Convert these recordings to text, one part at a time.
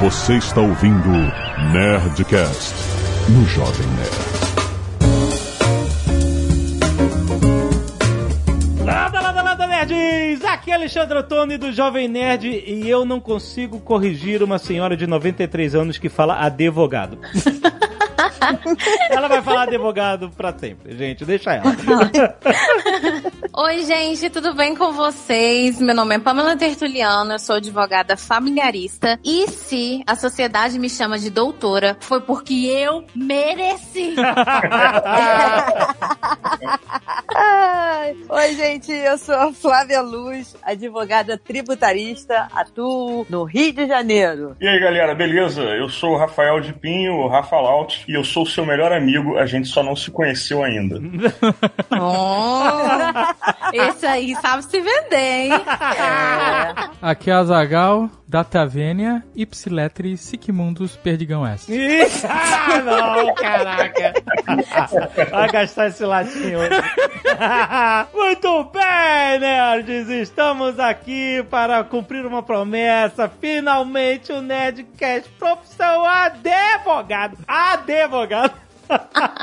Você está ouvindo Nerdcast no Jovem Nerd. Landa, landa, landa, nerds! Aqui é Alexandre Ottoni do Jovem Nerd e eu não consigo corrigir uma senhora de 93 anos que fala advogado. ela vai falar advogado pra sempre, gente, deixa ela. Oi, gente, tudo bem com vocês? Meu nome é Pamela Tertuliano, eu sou advogada familiarista. E se a sociedade me chama de doutora, foi porque eu mereci. Oi, gente, eu sou a Flávia Luz, advogada tributarista, atuo no Rio de Janeiro. E aí, galera, beleza? Eu sou o Rafael de Pinho, o Rafa Laut, e eu sou o seu melhor amigo, a gente só não se conheceu ainda. Oh, esse aí sabe se vender, hein? Aqui é a Zagal, Datavênia, Ipsiletri, Sigmundus, Perdigão S. Ih, ah, não, caraca. Vai gastar esse latim hoje. Muito bem, nerds! Estamos aqui para cumprir uma promessa. Finalmente o Nerdcast profissão advogado. Advogado.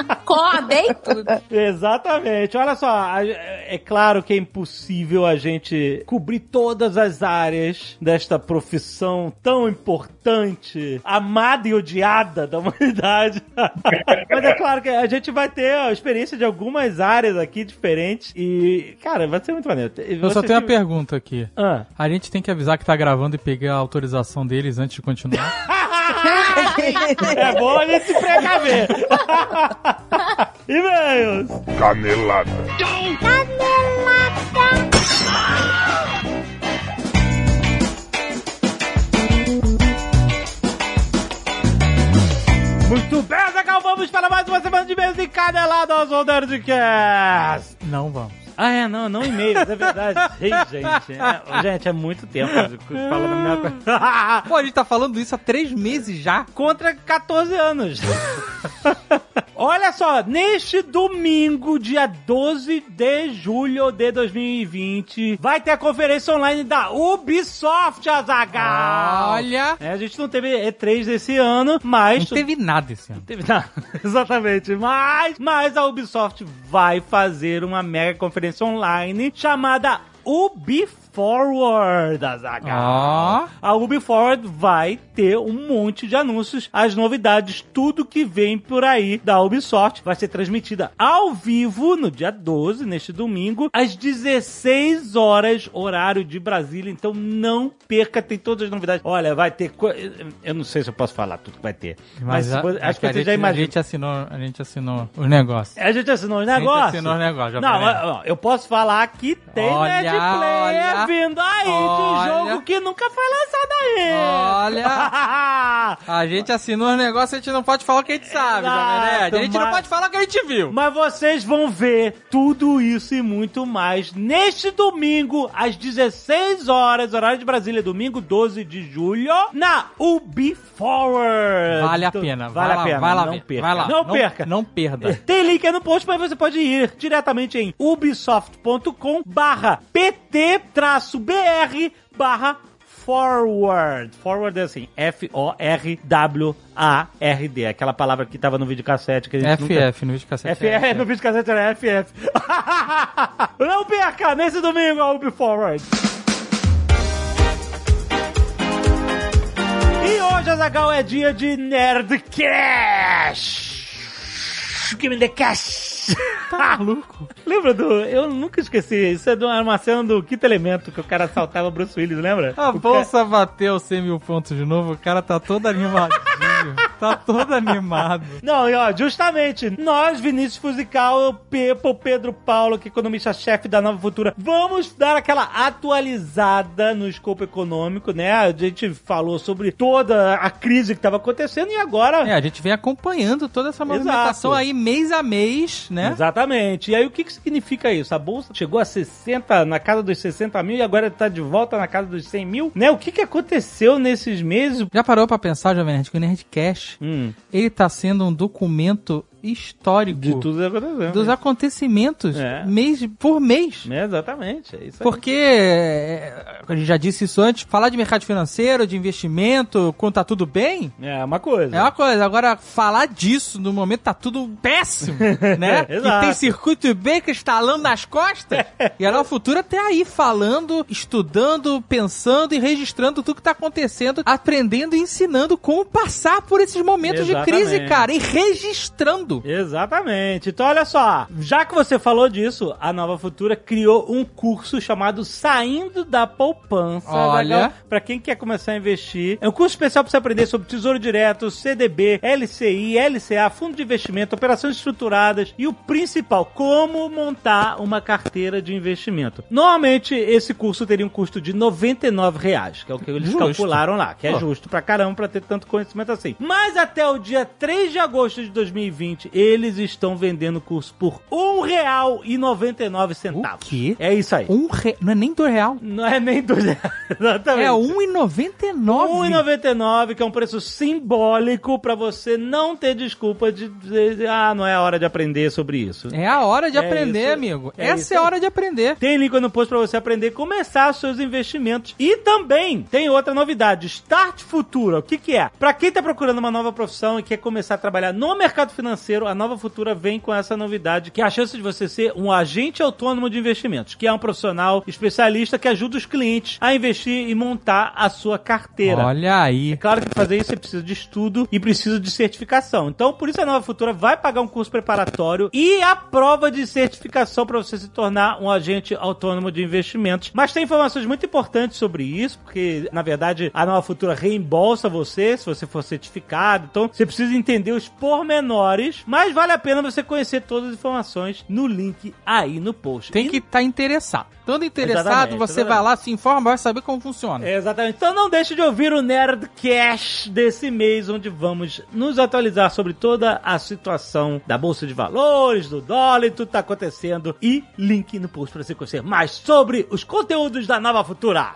Acordei tudo. Exatamente. Olha só, é claro que é impossível a gente cobrir todas as áreas desta profissão tão importante, amada e odiada da humanidade. Mas é claro que a gente vai ter a experiência de algumas áreas aqui diferentes e, cara, vai ser muito maneiro. Eu só tenho uma pergunta aqui. Ah. A gente tem que avisar que tá gravando e pegar a autorização deles antes de continuar? É bom a gente se precaver. E-mails. Canelada. Muito bem, Zagal, vamos para mais uma semana de e-mails e caneladas ao Nerdcast. Não vamos. Ah, é, não, não e-mails, é verdade. Ei, gente, é, gente, é muito tempo falando a mesma coisa. Pô, a gente tá falando isso há três meses já. Contra 14 anos. Olha só, neste domingo, dia 12 de julho de 2020, vai ter a conferência online da Ubisoft, Azagal. Olha, É, a gente não teve E3 desse ano, mas... não teve nada esse ano. Teve nada, exatamente. Mas, mas a Ubisoft vai fazer uma mega conferência online chamada Ubi Forward, Azaghal. Ó. A Ubi Forward vai ter um monte de anúncios, as novidades, tudo que vem por aí da Ubisoft vai ser transmitida ao vivo no dia 12, neste domingo, às 16 horas, horário de Brasília. Então não perca, tem todas as novidades. Olha, vai ter. co- Eu não sei se eu posso falar tudo que vai ter. Mas, a- acho que a você gente, já A imagina. gente assinou, a gente assinou os negócios. A gente assinou os gente negócios. assinou os negócios, já Não, ó, eu posso falar que tem Olha, Player olha, vindo aí de olha. jogo que nunca foi lançado aí. Olha. A gente assinou os negócios, a gente não pode falar o que a gente sabe, Exato, Nerd. A gente não mas- pode falar o que a gente viu. Mas vocês vão ver tudo isso e muito mais neste domingo, às 16 horas, horário de Brasília, domingo 12 de julho, na Ubi Forward. Vale a pena, Vale a pena, vai lá não ver. perca. Vai lá, não, perca. Não perda. Tem link aí no post, mas você pode ir diretamente em ubisoft.com barra pt-br barra forward. Forward é assim, F-O-R-W-A-R-D. Aquela palavra que tava no videocassete que a gente nunca... FF, no vídeo cassete. FF, no videocassete era FF. Não perca nesse domingo a Ubi Forward. E hoje, Azagal, é dia de Nerd Cash. Give me the cash. Tá maluco. Lembra do... Eu nunca esqueci. Isso é de uma cena do Quinto Elemento, que o cara assaltava Bruce Willis, lembra? A O bolsa bateu 100 mil pontos de novo, o cara tá todo animadinho. tá todo animado. Não, e ó, justamente, nós, Vinícius Fusical, o Pepo, o Pedro Paulo, que é economista-chefe da Nova Futura, vamos dar aquela atualizada no escopo econômico, né? A gente falou sobre toda a crise que estava acontecendo e agora... É, a gente vem acompanhando toda essa movimentação Exato. aí mês a mês, né? Exatamente. E aí, o que, que significa isso? A bolsa chegou a 60, na casa dos 60 mil e agora está de volta na casa dos 100 mil, né? O que, que aconteceu nesses meses? Já parou pra pensar, Jovem Nerd, que o Nerdcast, Hum. ele tá sendo um documento histórico De tudo acontecendo. dos acontecimentos É. mês por mês. É, exatamente, é isso. Porque, é, a gente já disse isso antes, falar de mercado financeiro, de investimento, quando tá tudo bem, É uma coisa. é uma coisa. Agora, falar disso no momento tá tudo péssimo, né? que Exato. tem circuito Baker estalando nas costas. e a Futura tá aí falando, estudando, pensando e registrando tudo que tá acontecendo, aprendendo e ensinando como passar por esses momentos de crise, Exatamente. cara, e registrando. Exatamente. Então, olha só. Já que você falou disso, a Nova Futura criou um curso chamado Saindo da Poupança. Olha. Pra quem quer começar a investir. É um curso especial pra você aprender sobre Tesouro Direto, CDB, LCI, LCA, Fundo de Investimento, operações estruturadas e o principal, como montar uma carteira de investimento. Normalmente, esse curso teria um custo de 99 reais, que é o que eles Justo. calcularam lá, que é Pô. justo pra caramba pra ter tanto conhecimento assim. Mas até o dia 3 de agosto de 2020, eles estão vendendo o curso por R$ 1,99 centavos. O quê? É isso aí. Um re... Não é nem dois real. Não é nem dois reais. Exatamente. É R$1,99. 1,99, que é um preço simbólico pra você não ter desculpa de dizer, ah, não é a hora de aprender sobre isso. É a hora de É aprender, isso. amigo. É Essa isso é a hora de aprender. Tem link no post pra você aprender a começar seus investimentos. E também tem outra novidade, Start Futura. O que que é? Pra quem tá procurando uma nova profissão e quer começar a trabalhar no mercado financeiro, a Nova Futura vem com essa novidade, que é a chance de você ser um agente autônomo de investimentos, que é um profissional especialista que ajuda os clientes a investir e montar a sua carteira. Olha É aí. claro que fazer isso você precisa de estudo e precisa de certificação. Então, por isso a Nova Futura vai pagar um curso preparatório e a prova de certificação para você se tornar um agente autônomo de investimentos. Mas tem informações muito importantes sobre isso, porque na verdade a Nova Futura reembolsa você se você for certificado. Então, você precisa entender os pormenores, mas vale a pena você conhecer todas as informações no link aí no post. Tem E- que estar interessado. Estando interessado, Exatamente, você exatamente. vai lá, se informa, vai saber como funciona. É, Exatamente. Então não deixe de ouvir o Nerdcast desse mês, onde vamos nos atualizar sobre toda a situação da Bolsa de Valores, do dólar e tudo que tá acontecendo. E link no post para você conhecer mais sobre os conteúdos da Nova Futura.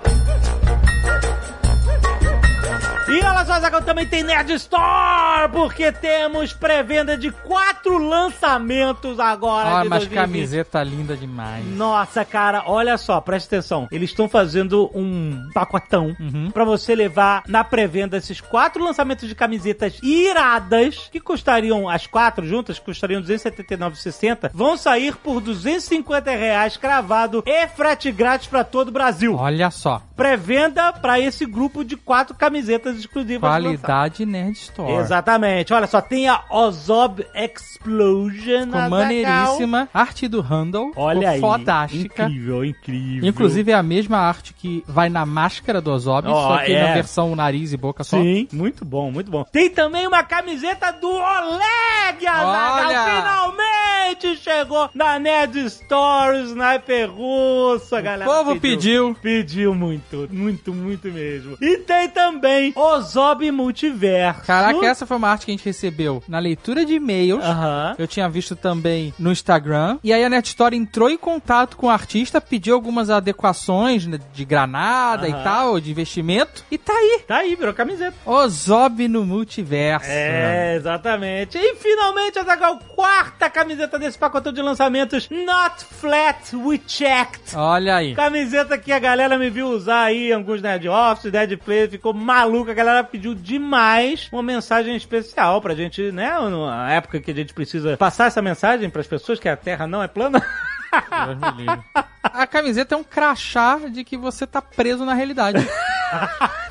E olha só, Zagal, também tem Nerd Store, porque temos pré-venda de quatro lançamentos agora. Olha, de mas 2020. camiseta linda demais. Nossa, cara, olha só, presta atenção. Eles estão fazendo um pacotão Uhum. pra você levar na pré-venda esses quatro lançamentos de camisetas iradas, que custariam, as quatro juntas, custariam R$ 279,60, vão sair por 250 reais cravado e frete grátis pra todo o Brasil. Olha só. Pré-venda pra esse grupo de quatro camisetas exclusivas. Qualidade Nerd Store. Exatamente. Olha só, tem a Ozob Explosion. Ficou maneiríssima. Arte do Handle. Olha aí. Fodástica. Incrível, incrível. Inclusive é a mesma arte que vai na máscara do Ozob, Ó, só que é. na versão nariz e boca só. Sim, muito bom, muito bom. Tem também uma camiseta do Oleg, Azaghal. Finalmente chegou na Nerd Store, Sniper russa, galera. povo pediu. Pediu muito, muito, muito mesmo. E tem também Ozob Multiverso. Caraca, essa foi uma arte que a gente recebeu na leitura de e-mails. Eu tinha visto também no Instagram. E aí a Net Store entrou em contato com o artista, pediu algumas adequações né, de granada e tal, de investimento. E tá aí. Tá aí, virou camiseta. Ozob no multiverso. É, exatamente. E finalmente, Azaghal, quarta camiseta desse pacotão de lançamentos, Not Flat, We Checked. Olha aí. Camiseta que a galera me viu usar aí, em alguns Nerd Office, Nerd Play, ficou maluca. A galera pediu demais uma mensagem especial pra gente, né? Na época que a gente precisa passar essa mensagem pras pessoas que a Terra não é plana. A camiseta é um crachá de que você tá preso na realidade.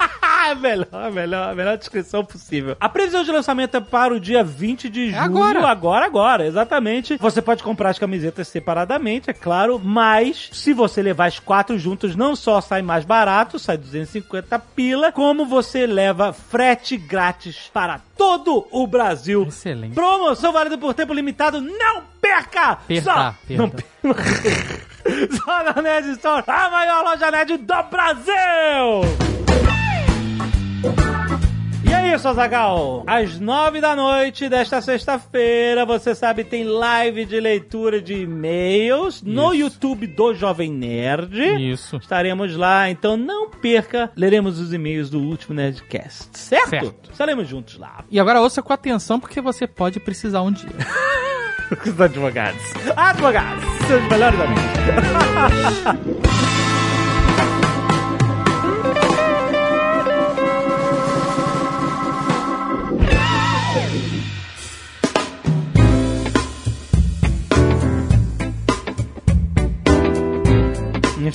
a melhor, a melhor, a melhor descrição possível. A previsão de lançamento é para o dia 20 de julho. agora. Agora, agora, exatamente. Você pode comprar as camisetas separadamente, é claro, mas se você levar as quatro juntas, não só sai mais barato, sai 250 pila, como você leva frete grátis para todo o Brasil. Excelente. Promoção válida por tempo limitado, não perca! Perda, Só, perda. Não perca. Só na Nerd Store, a maior loja nerd do Brasil! Isso, Azagal. Às nove da noite desta sexta-feira, você sabe, tem live de leitura de e-mails no. YouTube do Jovem Nerd. Isso. Estaremos lá, então não perca. Leremos os e-mails do último Nerdcast, certo? Certo. Estaremos juntos lá. E agora ouça com atenção, porque você pode precisar um dia. Os advogados. Advogados, seus melhores amigos.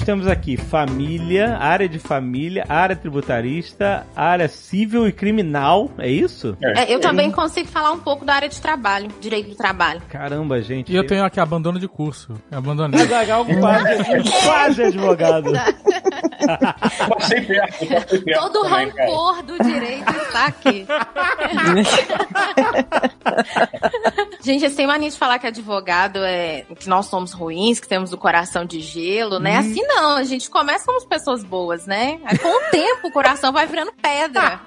temos aqui família, área de família, área tributarista, área civil e criminal, é isso? É, eu também consigo falar um pouco da área de trabalho, direito do trabalho. Caramba, gente. E eu tenho aqui abandono de curso. Eu abandonei. Quase, quase advogado. Passei perto, passei perto. Todo o rancor do direito está aqui. Gente, vocês têm mania de falar que advogado é que nós somos ruins, que temos o coração de gelo, né? Assim não, a gente começa como pessoas boas, né? Aí com o tempo o coração vai virando pedra.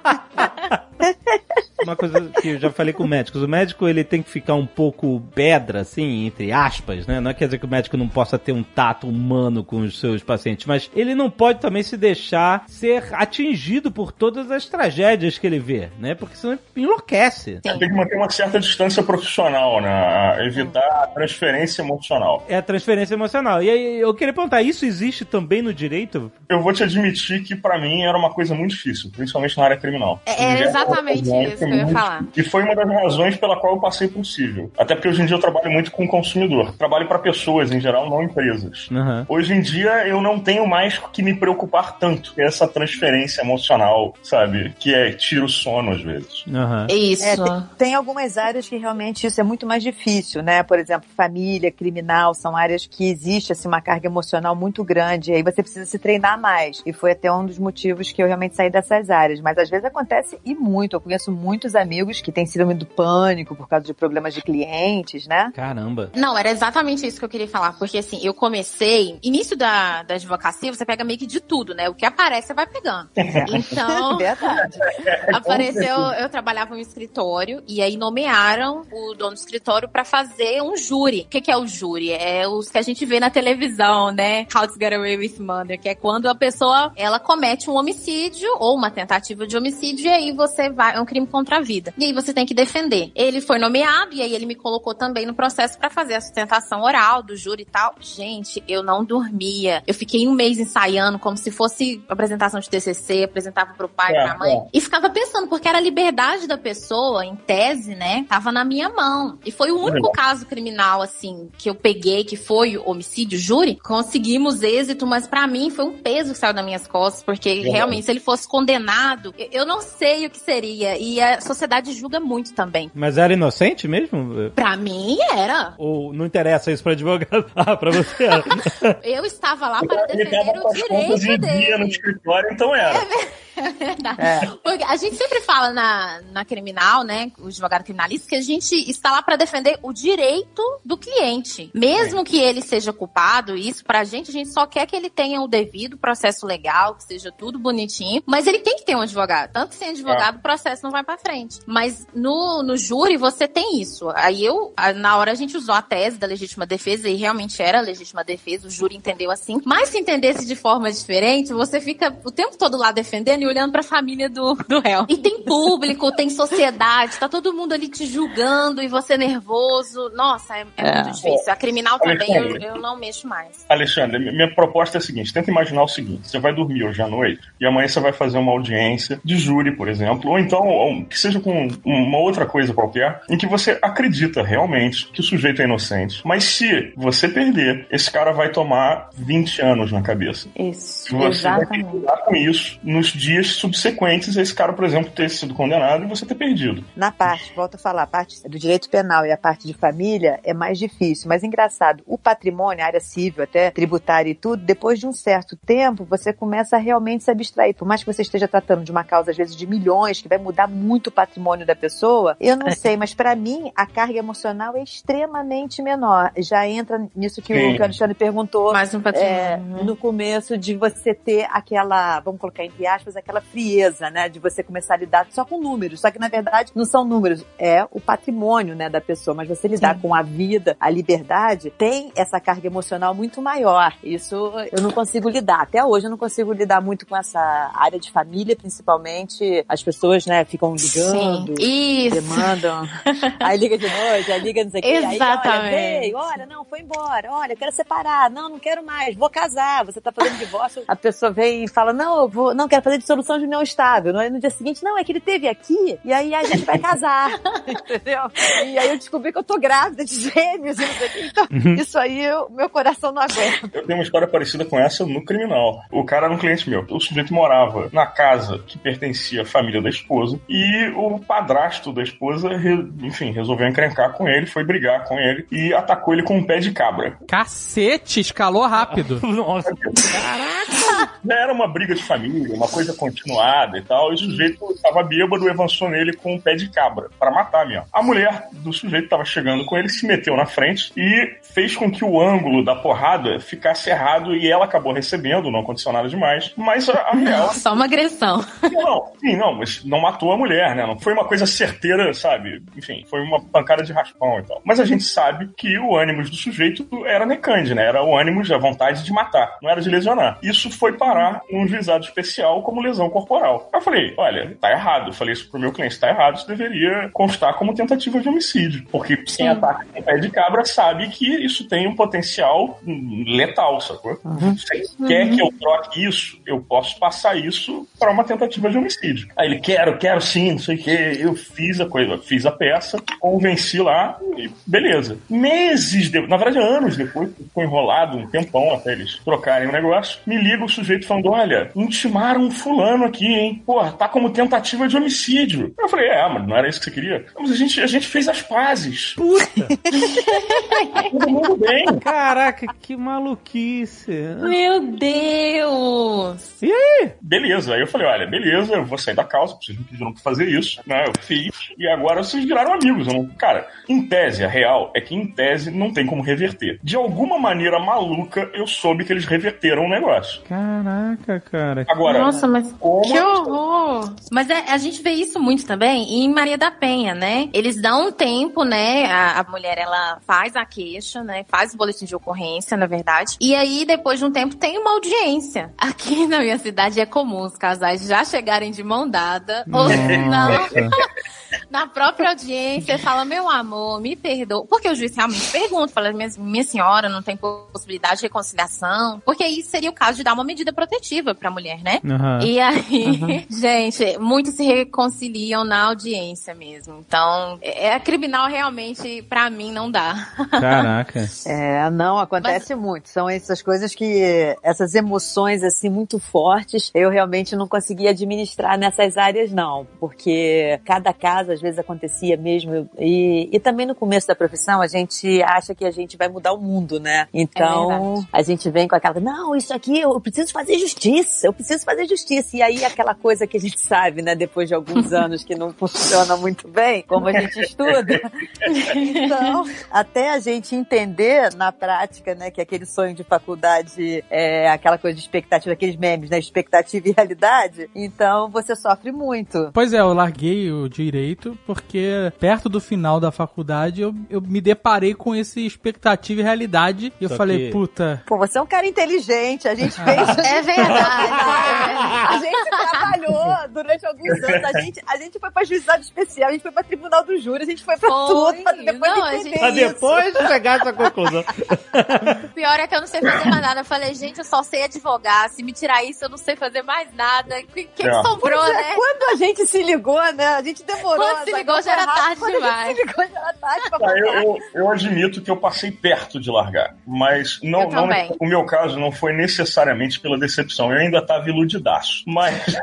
Uma coisa que eu já falei com médicos, o médico ele tem que ficar um pouco pedra, assim, entre aspas, né? Não quer dizer que o médico não possa ter um tato humano com os seus pacientes, mas ele não pode também se deixar ser atingido por todas as tragédias que ele vê, né? Porque senão ele enlouquece. Tem que manter uma certa distância profissional, né? Evitar a transferência emocional. É a transferência emocional. E aí, eu queria perguntar, isso existe também no direito? Eu vou te admitir que pra mim era uma coisa muito difícil, principalmente na área criminal. É, é exatamente isso que eu ia falar. E foi uma das razões pela qual eu passei por civil. Até porque hoje em dia eu trabalho muito com consumidor. Trabalho pra pessoas em geral, não empresas. Aham. Hoje em dia eu não tenho mais que me preocupar tanto com essa transferência emocional, sabe? Que é tira o sono às vezes. Aham. Isso. É, tem, tem algumas áreas que realmente isso é muito mais difícil, né? Por exemplo, família, criminal, são áreas que existe assim, uma carga emocional muito grande. E aí você precisa se treinar mais. E foi até um dos motivos que eu realmente saí dessas áreas. Mas às vezes acontece e muito. Eu conheço muitos amigos que têm síndrome do pânico por causa de problemas de clientes, né? Caramba. Não, era exatamente isso que eu queria falar. Porque assim, eu comecei. Início da, da advocacia, você pega meio que de tudo, né? O que aparece, você vai pegando. Então. Verdade. Apareceu, eu trabalhava em um escritório e aí nomearam o dono do escritório pra fazer um júri. O que, que é o júri? É os que a gente vê na televisão, né? How to Get Away with Murder, que é quando a pessoa ela comete um homicídio ou uma tentativa de homicídio e aí você vai é um crime contra a vida. E aí você tem que defender. Ele foi nomeado e aí ele me colocou também no processo pra fazer a sustentação oral do júri e tal. Gente, eu não dormia. Eu fiquei um mês ensaiando como se fosse apresentação de TCC, apresentava pro pai, É, pra mãe. é. E ficava pensando, porque era a liberdade da pessoa, em tese, né? Tava na minha mão. E foi o único Legal. caso criminal, assim, que eu peguei, que foi homicídio, júri. Conseguimos êxito, mas pra mim foi um peso que saiu das minhas costas, porque Verdade. realmente, se ele fosse condenado, eu- não sei o que seria. E a sociedade julga muito também. Mas era inocente mesmo? Pra mim, era. Ou não interessa isso pra advogado? Ah, pra você era. Eu estava lá para defender o direito em dia no dele. escritório, então era. Verdade. É. Porque a gente sempre fala na, na criminal, né, o advogado criminalista, que a gente está lá para defender o direito do cliente. Mesmo que ele seja culpado, isso pra gente, a gente só quer que ele tenha o devido processo legal, que seja tudo bonitinho, mas ele tem que ter um advogado. Tanto que sem advogado o processo não vai pra frente. Mas no, no júri você tem isso. Aí eu, a- na hora a gente usou a tese da legítima defesa e realmente era legítima defesa, o júri entendeu assim. Mas se entendesse de forma diferente, você fica o tempo todo lá defendendo e olhando pra família do, do réu. E tem público, tem sociedade, tá todo mundo ali te julgando e você nervoso. Nossa, é, é É. muito difícil. A criminal também eu, eu não mexo mais. Alexandre, minha proposta é a seguinte: tenta imaginar o seguinte: você vai dormir hoje à noite e amanhã você vai fazer uma audiência de júri, por exemplo, ou então ou que seja com uma outra coisa qualquer, em que você acredita realmente que o sujeito é inocente. Mas se você perder, esse cara vai tomar 20 anos na cabeça. Isso, Você vai ter que lidar com isso nos dias subsequentes a esse cara, por exemplo, ter sido condenado e você ter perdido. Na parte, volto a falar, a parte do direito penal e a parte de família é mais difícil. Mas engraçado, o patrimônio, a área civil, até tributária e tudo, depois de um certo tempo, você começa a realmente se abstrair. Por mais que você esteja tratando de uma causa, às vezes, de milhões, que vai mudar muito o patrimônio da pessoa, eu não sei, mas para mim, a carga emocional é extremamente menor. Já entra nisso que, Sim. o, Alexandre perguntou. Mais um É, patrimônio. no começo de você ter aquela, vamos colocar entre aspas, aquela aquela frieza, né? De você começar a lidar só com números. Só que, na verdade, não são números, é o patrimônio, né, da pessoa. Mas você lidar Sim. com a vida, a liberdade, tem essa carga emocional muito maior. Isso eu não consigo lidar. Até hoje eu não consigo lidar muito com essa área de família, principalmente as pessoas, né, ficam ligando. Sim. Isso. Demandam. Aí liga de noite, aí liga não sei o quê. Aí, olha, Exatamente. veio, olha, não, foi embora. Olha, quero separar. Não, não quero mais. Vou casar. Você tá fazendo divórcio. A pessoa vem e fala, não, eu vou, não, quero fazer dissolução de união estável. Aí no dia seguinte, não, é que ele teve aqui e aí a gente vai casar. Entendeu? E aí eu descobri que eu tô grávida de gêmeos. Então, isso aí, eu- meu coração não aguenta. Eu tenho uma história parecida com essa no criminal. O cara era um cliente meu. O sujeito morava na casa que pertencia à família da esposa e o padrasto da esposa, re- enfim, resolveu encrencar com ele, foi brigar com ele e atacou ele com um pé de cabra. Cacete, escalou rápido. Nossa, Já era uma briga de família, uma coisa continuada e tal, e o sujeito tava bêbado e avançou nele com um pé de cabra, pra matar mesmo. A mulher do sujeito tava chegando com ele, se meteu na frente e fez com que o ângulo da porrada ficasse errado e ela acabou recebendo, não aconteceu nada demais, mas a, a real... Só uma agressão. Não, sim, não, mas não matou a mulher, né? Não foi uma coisa certeira, sabe? Enfim, foi uma pancada de raspão e tal. Mas a gente sabe que o ânimo do sujeito era necande, né? Era o ânimo, a vontade de matar, não era de lesionar. Isso foi parar num juizado especial como lesão corporal. Eu falei, olha, tá errado. Eu falei isso pro meu cliente, tá errado, isso deveria constar como tentativa de homicídio. Porque quem ataca com pé de cabra sabe que isso tem um potencial letal, sacou? Você quer que eu troque isso, eu posso passar isso para uma tentativa de homicídio. Aí ele, quero, quero sim, não sei o que. Eu fiz a coisa, fiz a peça, convenci lá e beleza. Meses depois, na verdade anos depois, ficou enrolado um tempão até eles trocarem o negócio, me liga o sujeito falando, olha, intimaram um fulano aqui, hein? Porra, tá como tentativa de homicídio. Eu falei, é, mas não era isso que você queria? "Não, Mas a gente, a gente fez as pazes. puta. Todo mundo bem. Caraca, que maluquice. Meu Deus! E aí? Beleza, aí eu falei, olha, beleza, eu vou sair da causa, vocês me pediram pra fazer isso, né? Eu fiz, e agora vocês viraram amigos. Não... Cara, em tese, a real é que em tese não tem como reverter. De alguma maneira maluca, eu soube que eles reverteram o negócio. Caraca, cara. Agora, Nossa, mas como que horror! Mas é- a gente vê isso muito também em Maria da Penha, né? Eles dão um tempo, né? A, a mulher, ela faz a queixa, né? Faz o boletim de ocorrência, na verdade. E aí, depois de um tempo, tem uma audiência. Aqui na minha cidade é comum os casais já chegarem de mão dada. Ou se não, na própria audiência, fala, meu amor, me perdoa. Porque o juiz realmente pergunta, fala, minha, minha senhora, não tem possibilidade de reconciliação. Porque aí seria o caso de dar uma medida protetiva pra mulher, né? Aham. E aí, gente, muitos se reconciliam na audiência mesmo. Então, é é criminal realmente, pra mim, não dá. Caraca. É, não, acontece muito. São essas coisas que, essas emoções assim muito fortes, eu realmente não conseguia administrar nessas áreas não, porque cada caso às vezes acontecia mesmo e, e também no começo da profissão a gente acha que a gente vai mudar o mundo, né? Então verdade. a gente vem com aquela, não, isso aqui eu preciso fazer justiça, eu preciso fazer justiça e aí aquela coisa que a gente sabe, né, depois de alguns anos que não funciona muito bem, como a gente estuda, então, até a gente entender na prática, né, que aquele sonho de faculdade é aquela coisa de expectativa, aqueles memes, né, expectativa e realidade, então você sofre muito. Pois é, eu larguei o direito porque perto do final da faculdade eu, eu me deparei com esse expectativa e realidade e eu Só falei, que- puta, Pô, você é um cara inteligente, a gente fez... É verdade. A gente trabalhou durante alguns anos. A gente, a gente foi pra juizado especial, a gente foi pra tribunal do júri, a gente foi pra Foi. tudo, pra depois Não, a gente- Pra depois chegar a essa conclusão. O pior é que eu não sei fazer mais nada. Eu falei, gente, eu só sei advogar. Se me tirar isso, eu não sei fazer mais nada. O que, que É. sobrou, é, né? Quando a gente se ligou, né? A gente demorou. Quando se ligou, já era tarde demais. A gente se ligou, já era tarde pra Ah, eu, eu, eu admito que eu passei perto de largar, mas não, não também. o meu caso não foi necessariamente pela decepção. Eu ainda estava iludidaço. Mas,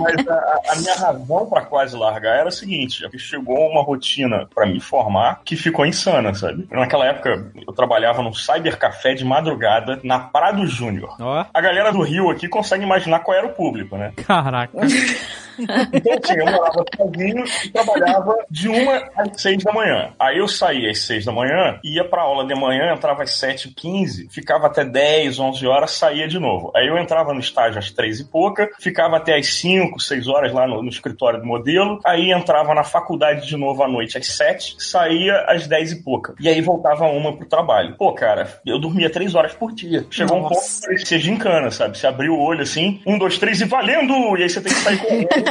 mas a, a minha razão para quase largar era a seguinte: é que chegou uma rotina para me formar que ficou insana, sabe? Naquela época eu trabalhava num cybercafé de madrugada na Prado Júnior. Ó. A galera do Rio aqui consegue imaginar qual era o público, né? caraca. Então, assim, eu morava sozinho e trabalhava de uma às seis da manhã. Aí eu saía às seis da manhã, ia pra aula de manhã, entrava às sete e quinze, ficava até dez, onze horas, saía de novo. Aí eu entrava no estágio às três e pouca, ficava até às cinco, seis horas lá no, no escritório do modelo, aí entrava na faculdade de novo à noite às sete, saía às dez e pouca. E aí voltava uma pro trabalho. Pô, cara, eu dormia três horas por dia. Chegou um ponto Nossa. que parecia gincana, sabe? Você abriu o olho assim, um, dois, três e valendo! E aí você tem que sair correndo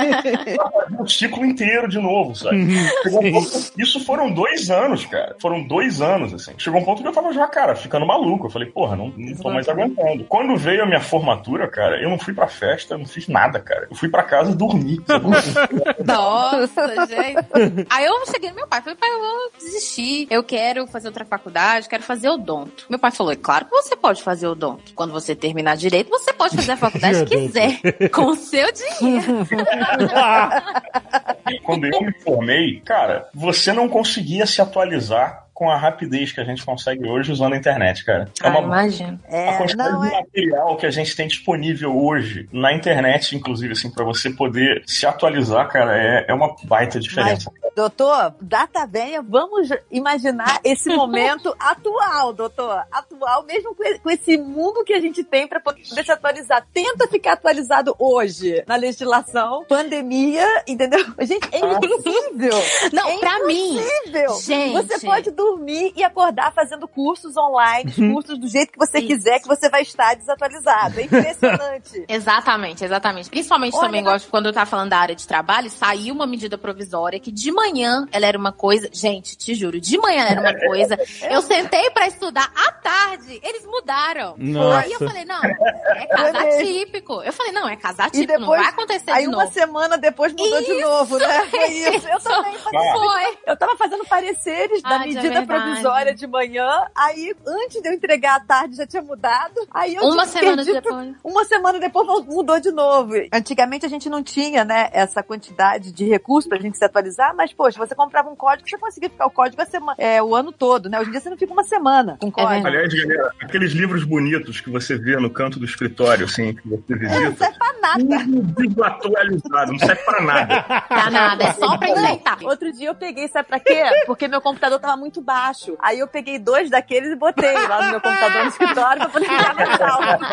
o ciclo inteiro de novo, sabe? Chegou um ponto- isso foram dois anos, cara. Foram dois anos, assim. Chegou um ponto que eu tava já, cara, ficando maluco. Eu falei, porra, não, não tô mais aguentando. Quando veio a minha formatura, cara, eu não fui pra festa, eu não fiz nada, cara. Eu fui pra casa dormir. sabe? Nossa, gente. Aí eu cheguei no meu pai, falei, pai, eu vou desistir. Eu quero fazer outra faculdade, quero fazer odonto. Meu pai falou, é claro que você pode fazer odonto. Quando você terminar direito, você pode fazer a faculdade que quiser. Com o seu dinheiro. Quando eu me formei, cara, você não conseguia se atualizar com a rapidez que a gente consegue hoje usando a internet, cara. É Ah, uma imagino. A É, quantidade não de é. material que a gente tem disponível hoje na internet, inclusive, assim, para você poder se atualizar, cara, é, é uma baita diferença. Doutor, data venha, vamos imaginar esse momento atual, doutor. Atual, mesmo com esse mundo que a gente tem para poder se atualizar. Tenta ficar atualizado hoje na legislação, pandemia, entendeu? Gente, é impossível. Não, É pra mim. impossível. Gente. Você pode dormir e acordar fazendo cursos online, cursos do jeito que você Isso. quiser, que você vai estar desatualizado. É impressionante. Exatamente, exatamente. Principalmente Olha, também, gosto quando eu tava falando da área de trabalho, saiu uma medida provisória que de manhã ela era uma coisa. Gente, te juro, de manhã ela era uma coisa. Eu sentei pra estudar à tarde, eles mudaram. Nossa. Aí eu falei, não, é caso Foi mesmo. atípico. Eu falei, não, é caso E atípico, não depois, vai acontecer aí de uma novo. semana depois mudou de Isso, novo, né? Foi isso. Eu também falei. Foi. Eu tava fazendo pareceres da Ai, de medida verdade. provisória de manhã, aí antes de eu entregar à tarde já tinha mudado. Aí eu Uma semana depois. Uma semana depois mudou de novo. Antigamente a gente não tinha, né, essa quantidade de recursos pra gente se atualizar, mas, poxa, você comprava um código, você conseguia ficar o código a semana, é, o ano todo, né? Hoje em dia você não fica uma semana com código. verdade. Aliás, galera, aqueles livros bonitos que você vê no canto do escritório, assim, que você não visita, serve pra nada. tudo desatualizado, não serve pra nada. Tá nada, é só pra enfeitar. Outro dia eu peguei, sabe pra quê? Porque meu computador tava muito baixo. Aí eu peguei dois daqueles e botei lá no meu computador no escritório pra poder ficar mais alto.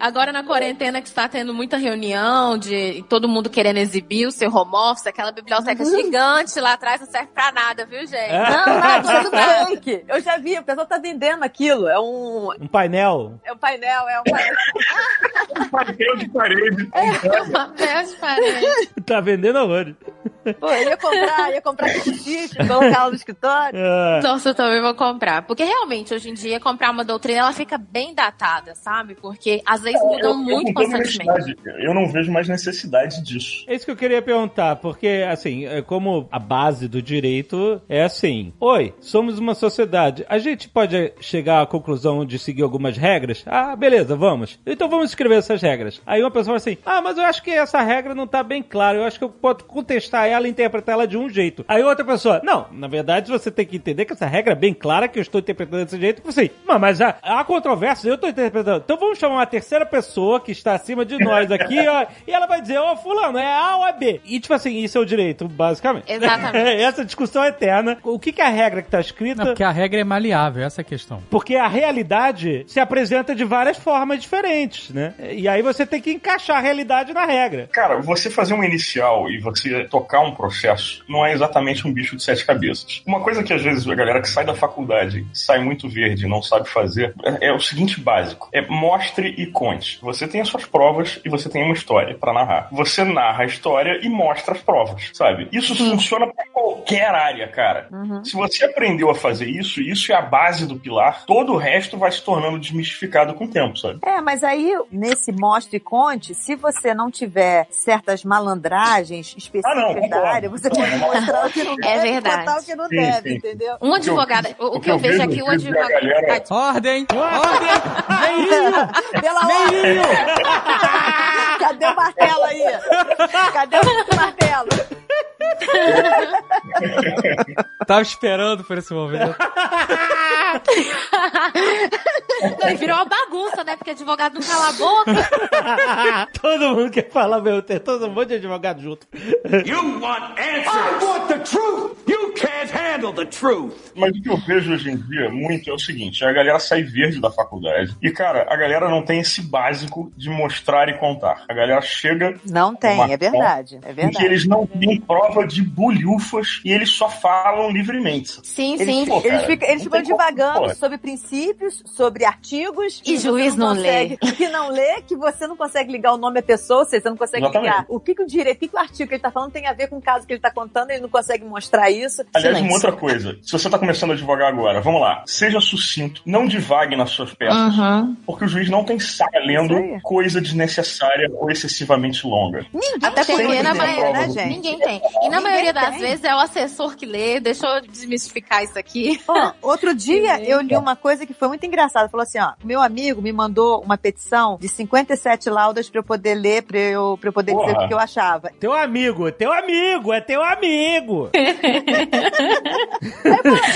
Agora na quarentena que está tendo muita reunião de todo mundo querendo exibir o seu home office, aquela biblioteca gigante lá atrás não serve pra nada, viu, gente? É? Não, nada, tudo fake. Eu já vi, o pessoal tá vendendo aquilo. É um, Um painel. é um painel, é um painel. Papel de parede. Papel de parede. Tá vendendo horrores. Pô, eu ia comprar, ia comprar colocar lá no escritório. É. Nossa, eu também vou comprar. Porque realmente, hoje em dia, comprar uma doutrina, ela fica bem datada, sabe? Porque às vezes mudam Eu- eu muito toda constantemente. Eu não vejo mais necessidade disso. É isso que eu queria perguntar, porque, assim, é como a base do direito é assim: Oi, somos uma sociedade. A gente pode chegar à conclusão de seguir algumas regras? Ah, beleza, vamos. Então vamos escrever essas regras. Aí uma pessoa fala assim: Ah, mas eu acho que essa regra não tá bem clara. Eu acho que eu posso contestar ela e interpretar ela de um jeito. Aí outra pessoa: Não, na verdade você tem que entender que essa regra é bem clara, que eu estou interpretando desse jeito. Assim, mas, mas há, há controvérsia, eu estou interpretando. Então vamos chamar uma terceira pessoa que está acima de nós aqui, ó, e ela vai dizer: Ó, Fulano, é A ou é B? E tipo assim, isso é o direito, basicamente. Exatamente. Essa discussão é eterna. O que, que é a regra que está escrita? Não, porque a regra é maleável, essa é a questão. Porque a realidade se apresenta de várias formas diferentes, né? E aí você tem que encaixar a realidade na regra. Cara, você fazer um inicial e você tocar um processo não é exatamente um bicho de sete cabeças. Uma coisa que às vezes a galera que sai da faculdade sai muito verde e não sabe fazer é, é o seguinte básico: é mostre e conte. Você tem as suas provas e você tem uma história pra narrar. Você narra a história e mostra as provas, sabe? Isso funciona pra qualquer área, cara. Se você aprendeu a fazer isso, isso é a base do pilar, todo o resto vai se tornando desmistificado com o tempo, sabe? É, mas aí, nesse mostre e conte, se você não tiver certas malandragens específicas Ah, não, área, você pode mostrar o que não É deve, verdade. contar o que não Sim, deve, sim. entendeu? Um advogado, o, o que eu vejo é que o advogado. galera- Ordem! Ordem! Pela ordem. Cadê o martelo aí? Cadê o martelo? Tava esperando por esse momento. Não, e virou uma bagunça, né? Porque advogado não cala a boca. todo mundo quer falar meu tem todo um monte de advogado junto. You want answers. I want the truth. You can't handle the truth. Mas o que eu vejo hoje em dia muito é o seguinte: a galera sai verde da faculdade. E, cara, a galera não tem esse básico de mostrar e contar. A galera chega. Não tem, é verdade. É Em que verdade. eles não têm prova de bolhufas e eles só falam livremente. Sim, Eles, sim. Pô, eles cara, ficam, eles ficam pô. sobre princípios, sobre artigos. E juiz não lê. consegue- Que não lê, que você não consegue ligar o nome à pessoa, ou seja, você não consegue Exatamente. ligar. O que, que o direito, o que, que o artigo que ele tá falando tem a ver com o caso que ele tá contando, ele não consegue mostrar isso. Aliás, Silêncio. uma outra coisa. Se você tá começando a advogar agora, vamos lá. Seja sucinto, não divague nas suas peças. Uhum. Porque o juiz não tem saca lendo coisa desnecessária ou excessivamente longa. Ninguém Até tem porque na ideia, maioria, né, gente? ninguém tem. E na Ninguém maioria das tem. vezes é o assessor que lê. Deixa eu desmistificar isso aqui. Ó, outro dia eu li uma coisa que foi muito engraçada. Falou assim, ó, meu amigo me mandou uma petição de 57 laudas pra eu poder ler, pra eu, pra eu poder dizer Porra. o que eu achava. Teu amigo, teu amigo, é teu amigo. Ele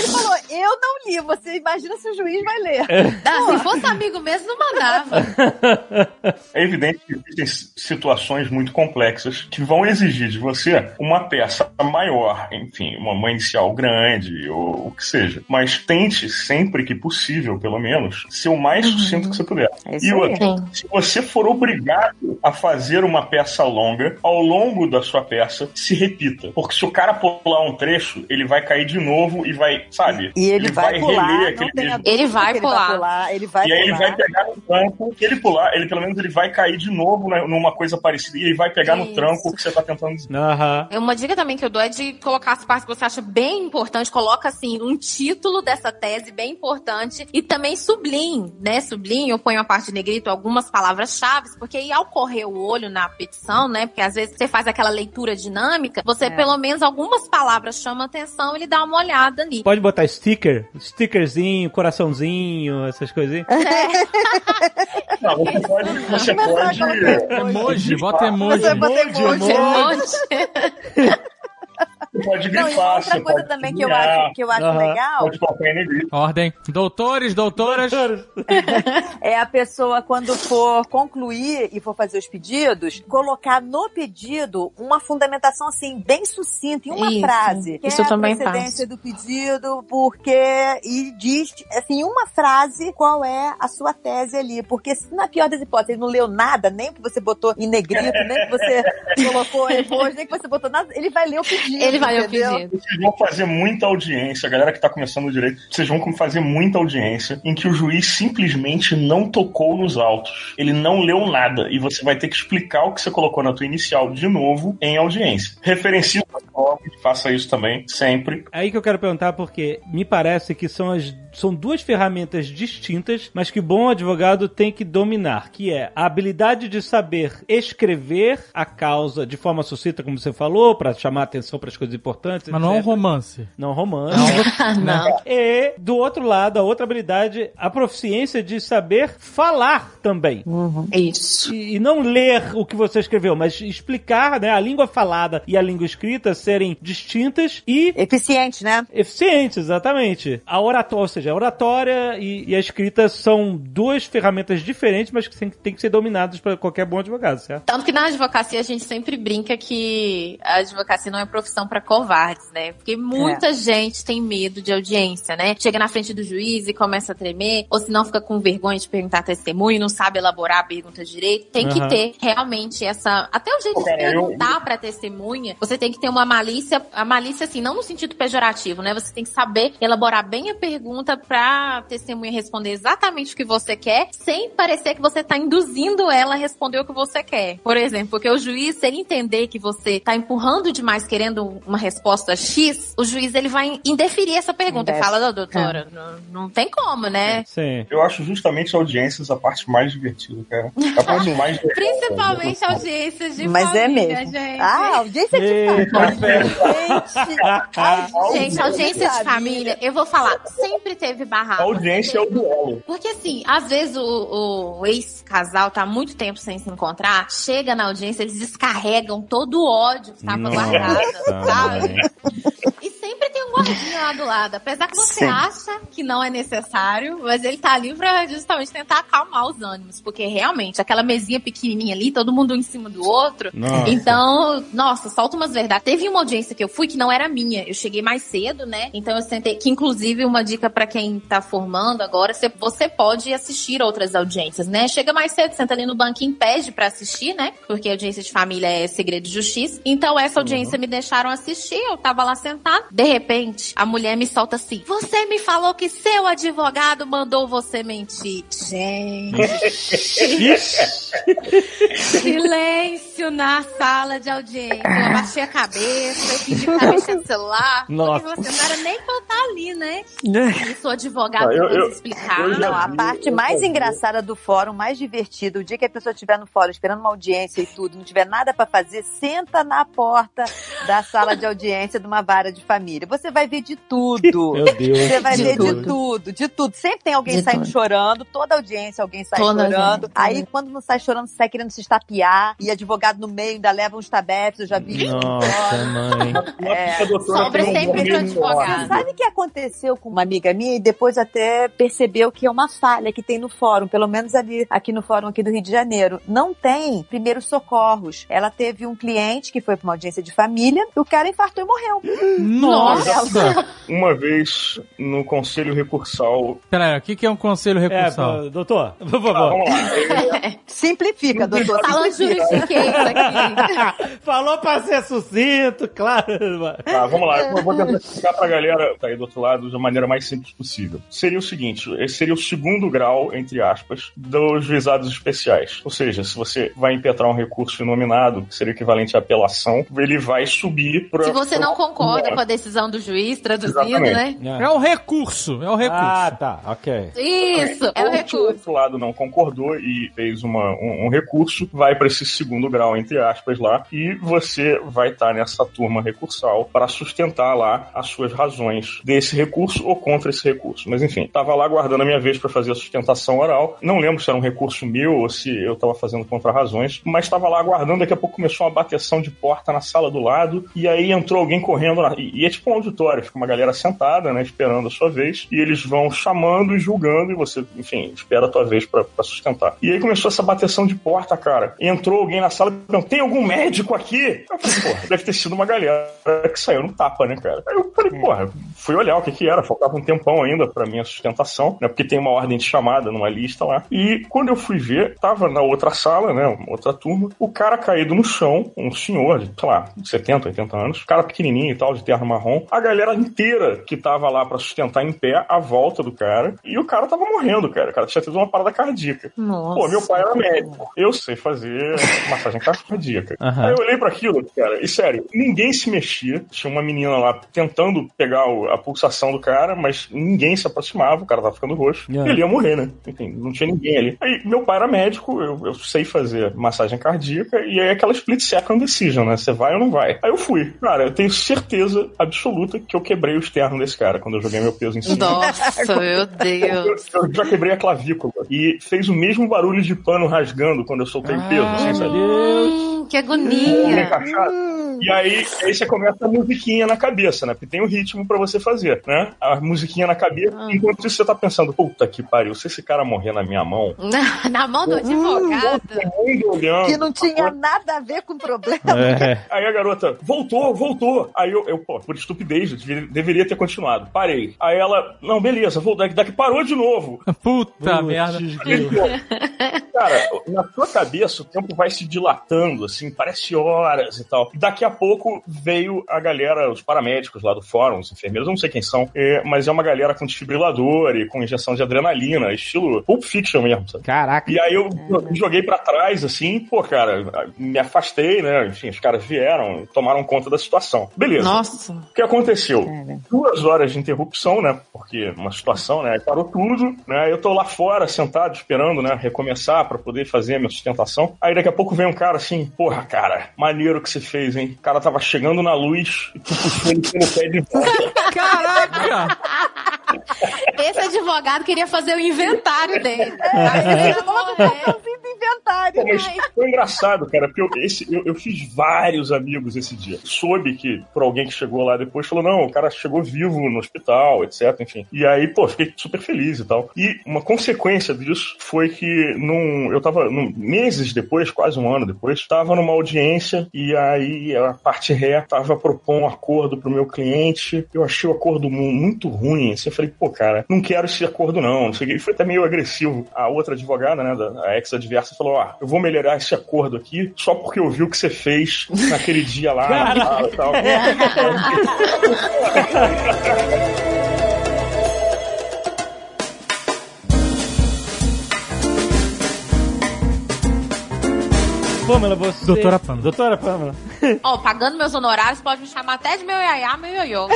falou, eu não li, você imagina se o juiz vai ler. Ah, se fosse amigo mesmo, não mandava. É evidente que existem situações muito complexas que vão exigir de você uma peça maior, enfim, uma uma inicial grande ou o que seja. Mas tente sempre que possível, pelo menos, ser o mais sucinto que você puder. É E outra, se você for obrigado a fazer uma peça longa, ao longo da sua peça, se repita. Porque se o cara pular um trecho, ele vai cair de novo e vai, sabe? E ele, vai, pular, reler aquele mesmo. dúvida Ele vai ele pular. vai pular. Ele vai E aí ele vai pegar no tranco, se ele pular, ele pelo menos ele vai cair de novo né, numa coisa parecida e ele vai pegar no Isso. tranco que você tá tentando dizer. É Uma dica também que eu dou é de colocar as partes que você acha bem importante. Coloca, assim, um título dessa tese bem importante e também sublinhe, né? Sublinhe, eu ponho a parte de negrito, algumas palavras-chave, porque aí ao correr o olho na petição, né? Porque às vezes você faz aquela leitura dinâmica, você É. pelo menos algumas palavras chamam atenção e ele dá uma olhada ali. Pode botar sticker, stickerzinho, coraçãozinho, essas coisinhas. Não, você pode. Você coisa. Emoji, bota emoji. Você bota Emoji, emoji. emoji. você pode Não, e outra coisa pode também que eu acho, que eu acho Aham. legal Pode em. Ordem. Doutores, doutoras. é a pessoa, quando for concluir e for fazer os pedidos, colocar no pedido uma fundamentação assim, bem sucinta, em uma Isso. frase. Que Isso é eu também a procedência do pedido, porque. E diz, assim, uma frase qual é a sua tese ali. Porque, se na pior das hipóteses, ele não leu nada, nem que você botou em negrito, nem que você colocou emoji, nem que você botou nada, ele vai ler o pedido. Ele vai ler o entendeu? pedido. Vocês vão fazer muita audiência, a galera que tá começando o direito, vocês vão fazer muita audiência em que o juiz simplesmente não tocou nos autos. Ele não leu nada. E você vai ter que explicar o que você colocou na tua inicial de novo em audiência. Nomes, faça isso também, sempre. Aí que eu quero perguntar, porque me parece que são, as, são duas ferramentas distintas, mas que o bom advogado tem que dominar, que é a habilidade de saber escrever a causa de forma sucinta, como você falou, para chamar atenção para as coisas importantes, Mas não é um romance. Não romance. Ah, não. E, do outro lado, a outra habilidade, a proficiência de saber falar também. Isso. E, e não ler o que você escreveu, mas explicar, né, a língua falada e a língua escrita serem distintas e Eficiente, né? eficientes, exatamente. A oratória, ou seja, a oratória e, e a escrita são duas ferramentas diferentes, mas que tem, tem que ser dominadas para qualquer bom advogado, certo? Tanto que na advocacia a gente sempre brinca que a advocacia não é profissão pra covardes, né? Porque muita gente tem medo de audiência, né? Chega na frente do juiz e começa a tremer, ou se não fica com vergonha de perguntar testemunho, não sabe elaborar a pergunta direito. Tem que Aham. ter realmente essa. Até o jeito de Cara, eu- perguntar pra testemunha, você tem que ter uma malícia, a malícia assim, não no sentido pejorativo, né? Você tem que saber elaborar bem a pergunta pra testemunha responder exatamente o que você quer, sem parecer que você tá induzindo ela a responder o que você quer. Por exemplo, porque o juiz, se ele entender que você tá empurrando demais querendo uma resposta X, o juiz ele vai indeferir essa pergunta. Indef- Fala, "Não, doutora, não, não tem como, né? Sim. Eu acho justamente audiências a parte mais divertida, cara. A parte mais Principalmente audiências de Mas é família, mesmo. gente. Ah, audiência de família. Gente, Gente, audiência de família, eu vou falar, sempre teve A barraco. audiência é o duelo. Porque assim, às vezes o, o ex-casal tá há muito tempo sem se encontrar, chega na audiência, eles descarregam todo o ódio que tava Nossa, guardado, sabe? Mãe. E sempre tem um guardinha lá do lado. Apesar que você Sim. acha que não é necessário, mas ele tá ali pra justamente tentar acalmar os ânimos. Porque realmente, aquela mesinha pequenininha ali, todo mundo um em cima do outro. Nossa. Então, nossa, solta umas verdades. Teve uma audiência que eu fui que não era minha. Eu cheguei mais cedo, né? Então eu sentei. Que inclusive uma dica pra quem tá formando agora, você, pode assistir outras audiências, né? Chega mais cedo, senta ali no banquinho, pede pra assistir, né? Porque audiência de família é segredo de justiça. Então essa audiência me deixaram assistir, eu tava lá sentada. De repente, a mulher me solta assim: Você me falou que seu advogado mandou você mentir. Gente. Silêncio na sala de audiência. Eu abaixei a cabeça, eu que tava mexendo no celular. Nossa. Porque você não era nem pra eu estar ali, né? E sou advogado Ah, eu- eu- explicar. eu Não, a vi, parte mais engraçada do fórum, mais divertida, o dia que a pessoa estiver no fórum esperando uma audiência e tudo, não tiver nada pra fazer, senta na porta da sala de audiência de uma vara de família. Você vai ver de tudo. Meu Deus. Você vai De ver de tudo. tudo, de tudo. Sempre tem alguém De saindo tudo. chorando, toda audiência alguém sai Toda chorando. audiência. Aí quando não sai chorando, sai querendo se estapear. E advogado no meio ainda leva uns tabefes, eu já vi isso. Nossa, mãe. É. Um sempre esse advogado. Sabe o que aconteceu com uma amiga minha e depois até percebeu que é uma falha que tem no fórum, pelo menos ali aqui no fórum aqui do Rio de Janeiro. Não tem primeiros socorros. Ela teve um cliente que foi para uma audiência de família, e o cara infartou e morreu. Nossa! Uma vez no conselho recursal. Peraí, o que, que é um conselho É, recursal? pô, doutor, por Ah, favor. vamos lá. Simplifica, doutor. Falando juridiquês aqui. Falou pra ser sucinto, claro. Tá, vamos lá. Eu vou tentar explicar pra galera que tá aí do outro lado da maneira mais simples possível. Seria o seguinte: esse seria o segundo grau, entre aspas, dos juizados especiais. Ou seja, se você vai impetrar um recurso inominado, que seria o equivalente à apelação, ele vai subir pra. Se você não concorda com a decisão do juiz, traduzindo, Exatamente. né? É o recurso, é o recurso. Ah, tá, ok. Isso, é o se o recurso. outro lado não concordou e fez uma, um, um recurso, vai para esse segundo grau, entre aspas, lá, e você vai estar nessa turma recursal para sustentar lá as suas razões desse recurso ou contra esse recurso. Mas enfim, tava lá aguardando a minha vez para fazer a sustentação oral. Não lembro se era um recurso meu ou se eu estava fazendo contra razões, mas estava lá aguardando. Daqui a pouco começou uma bateção de porta na sala do lado, e aí entrou alguém correndo. Na... E, e é tipo um auditório, fica uma galera sentada, né, esperando a sua vez, e eles vão chamando e julgando, e você, enfim, espera a tua vez para sustentar. E aí começou essa bateção de porta, cara. Entrou alguém na sala e perguntou: tem algum médico aqui? Eu falei, porra, deve ter sido uma galera que saiu no tapa, né, cara? Aí eu falei, porra, fui olhar o que que era, faltava um tempão ainda pra minha sustentação, né? Porque tem uma ordem de chamada numa lista lá. E quando eu fui ver, tava na outra sala, né? uma Outra turma, o cara caído no chão, um senhor de, sei lá, 70, 80 anos, cara pequenininho e tal, de terno marrom, a galera inteira que tava lá pra sustentar em pé a volta do cara, e o cara tava morrendo, cara. O cara tinha tido uma parada cardíaca. Nossa. Pô, meu pai era médico. Eu sei fazer massagem cardíaca. Aham. Aí eu olhei pra aquilo, cara, e sério, ninguém se mexia. Tinha uma menina lá tentando pegar o- a pulsação do cara, mas ninguém se aproximava, o cara tava ficando roxo. Yeah. E ele ia morrer, né? Enfim, não tinha ninguém ali. Aí meu pai era médico, eu, eu sei fazer massagem cardíaca, e aí aquela split second decision, né? Você vai ou não vai? Aí eu fui. Cara, eu tenho certeza absoluta que eu quebrei o externo desse cara quando eu joguei meu peso em cima. Nossa, meu Eu, Deus. eu já quebrei a clavícula. E fez o mesmo barulho de pano rasgando quando eu soltei o peso, assim, sabe? Hum, que agonia. encaixado. E aí, aí você começa a musiquinha na cabeça, né? Porque tem um ritmo pra você fazer, né? A musiquinha na cabeça, enquanto isso você tá pensando, puta que pariu, se esse cara morrer na minha mão, Na, na mão do advogado. mundo olhando. Que não tinha nada a ver com o problema. É. Aí a garota, voltou, voltou. Aí eu, eu pô, por estupidez, eu deveria, ter continuado. Parei. Aí ela, não, beleza, voltou. Daqui, daqui parou de novo. Puta merda. Cara, na sua cabeça o tempo vai se dilatando, assim, parece horas e tal. E daqui a pouco veio a galera, os paramédicos lá do fórum, os enfermeiros, eu não sei quem são, é, mas é uma galera com desfibrilador e com injeção de adrenalina, estilo Pulp Fiction mesmo, sabe? Caraca. E aí eu me joguei pra trás, assim, pô, cara, me afastei, né? Enfim, os caras vieram, tomaram conta da situação. Beleza. Nossa. O que aconteceu? Duas horas de interrupção, né? Porque uma situação, né? Parou tudo, né? Eu tô lá fora, sentado, esperando, né? Recomeçar pra poder fazer a minha sustentação. Aí daqui a pouco vem um cara assim, porra, cara, maneiro que você fez, hein? O cara tava chegando na luz e tu puxou ele pelo pé de volta. Caraca! Esse advogado queria fazer o inventário dele. É, Aí Pô, mas Ai. foi engraçado, cara, porque eu, esse, eu, eu fiz vários amigos esse dia. Soube que, por alguém que chegou lá depois, falou: não, o cara chegou vivo no hospital, etc. Enfim. E aí, pô, fiquei super feliz e tal. E uma consequência disso foi que num, eu tava, num, meses depois, quase um ano depois, tava numa audiência e aí a parte ré tava propondo um acordo pro meu cliente. Eu achei o acordo mu- muito ruim. Assim, eu falei, pô, cara, não quero esse acordo não. não sei o quê. E foi até meio agressivo. A outra advogada, né, da, a ex-adversa, falou: ó, eu vou melhorar esse acordo aqui só porque eu vi o que você fez naquele dia lá na sala e tal. Pamela, você... Doutora Pamela. Doutora Pamela. Ó, pagando meus honorários, pode me chamar até de meu iaiá, meu ioiô.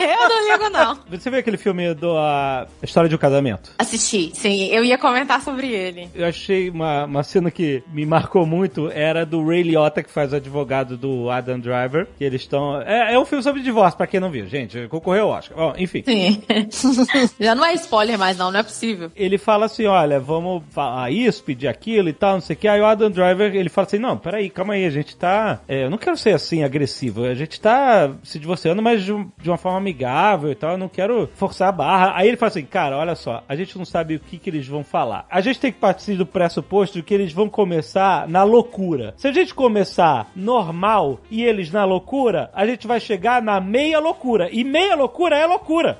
eu não ligo, não. Você viu aquele filme do a História de um Casamento? Assisti, sim. Eu ia comentar sobre ele. Eu achei uma, uma cena que me marcou muito, era do Ray Liotta, que faz o advogado do Adam Driver, que eles estão... É, é um filme sobre divórcio, pra quem não viu, gente, concorreu ao Oscar. Bom, enfim. Sim. Já não é spoiler mais, não. Não é possível. Ele fala assim, olha, vamos falar isso, pedir aquilo e tal, não sei o que. Aí o Adam Driver, ele fala assim, não, peraí, calma aí, a gente tá... é, eu não quero ser assim, agressivo. A gente tá se divorciando, mas de, de uma forma amigável e tal, eu não quero forçar a barra. Aí ele fala assim, cara, olha só, a gente não sabe o que que eles vão falar. A gente tem que partir do pressuposto de que eles vão começar na loucura. Se a gente começar normal e eles na loucura, a gente vai chegar na meia loucura. E meia loucura é loucura.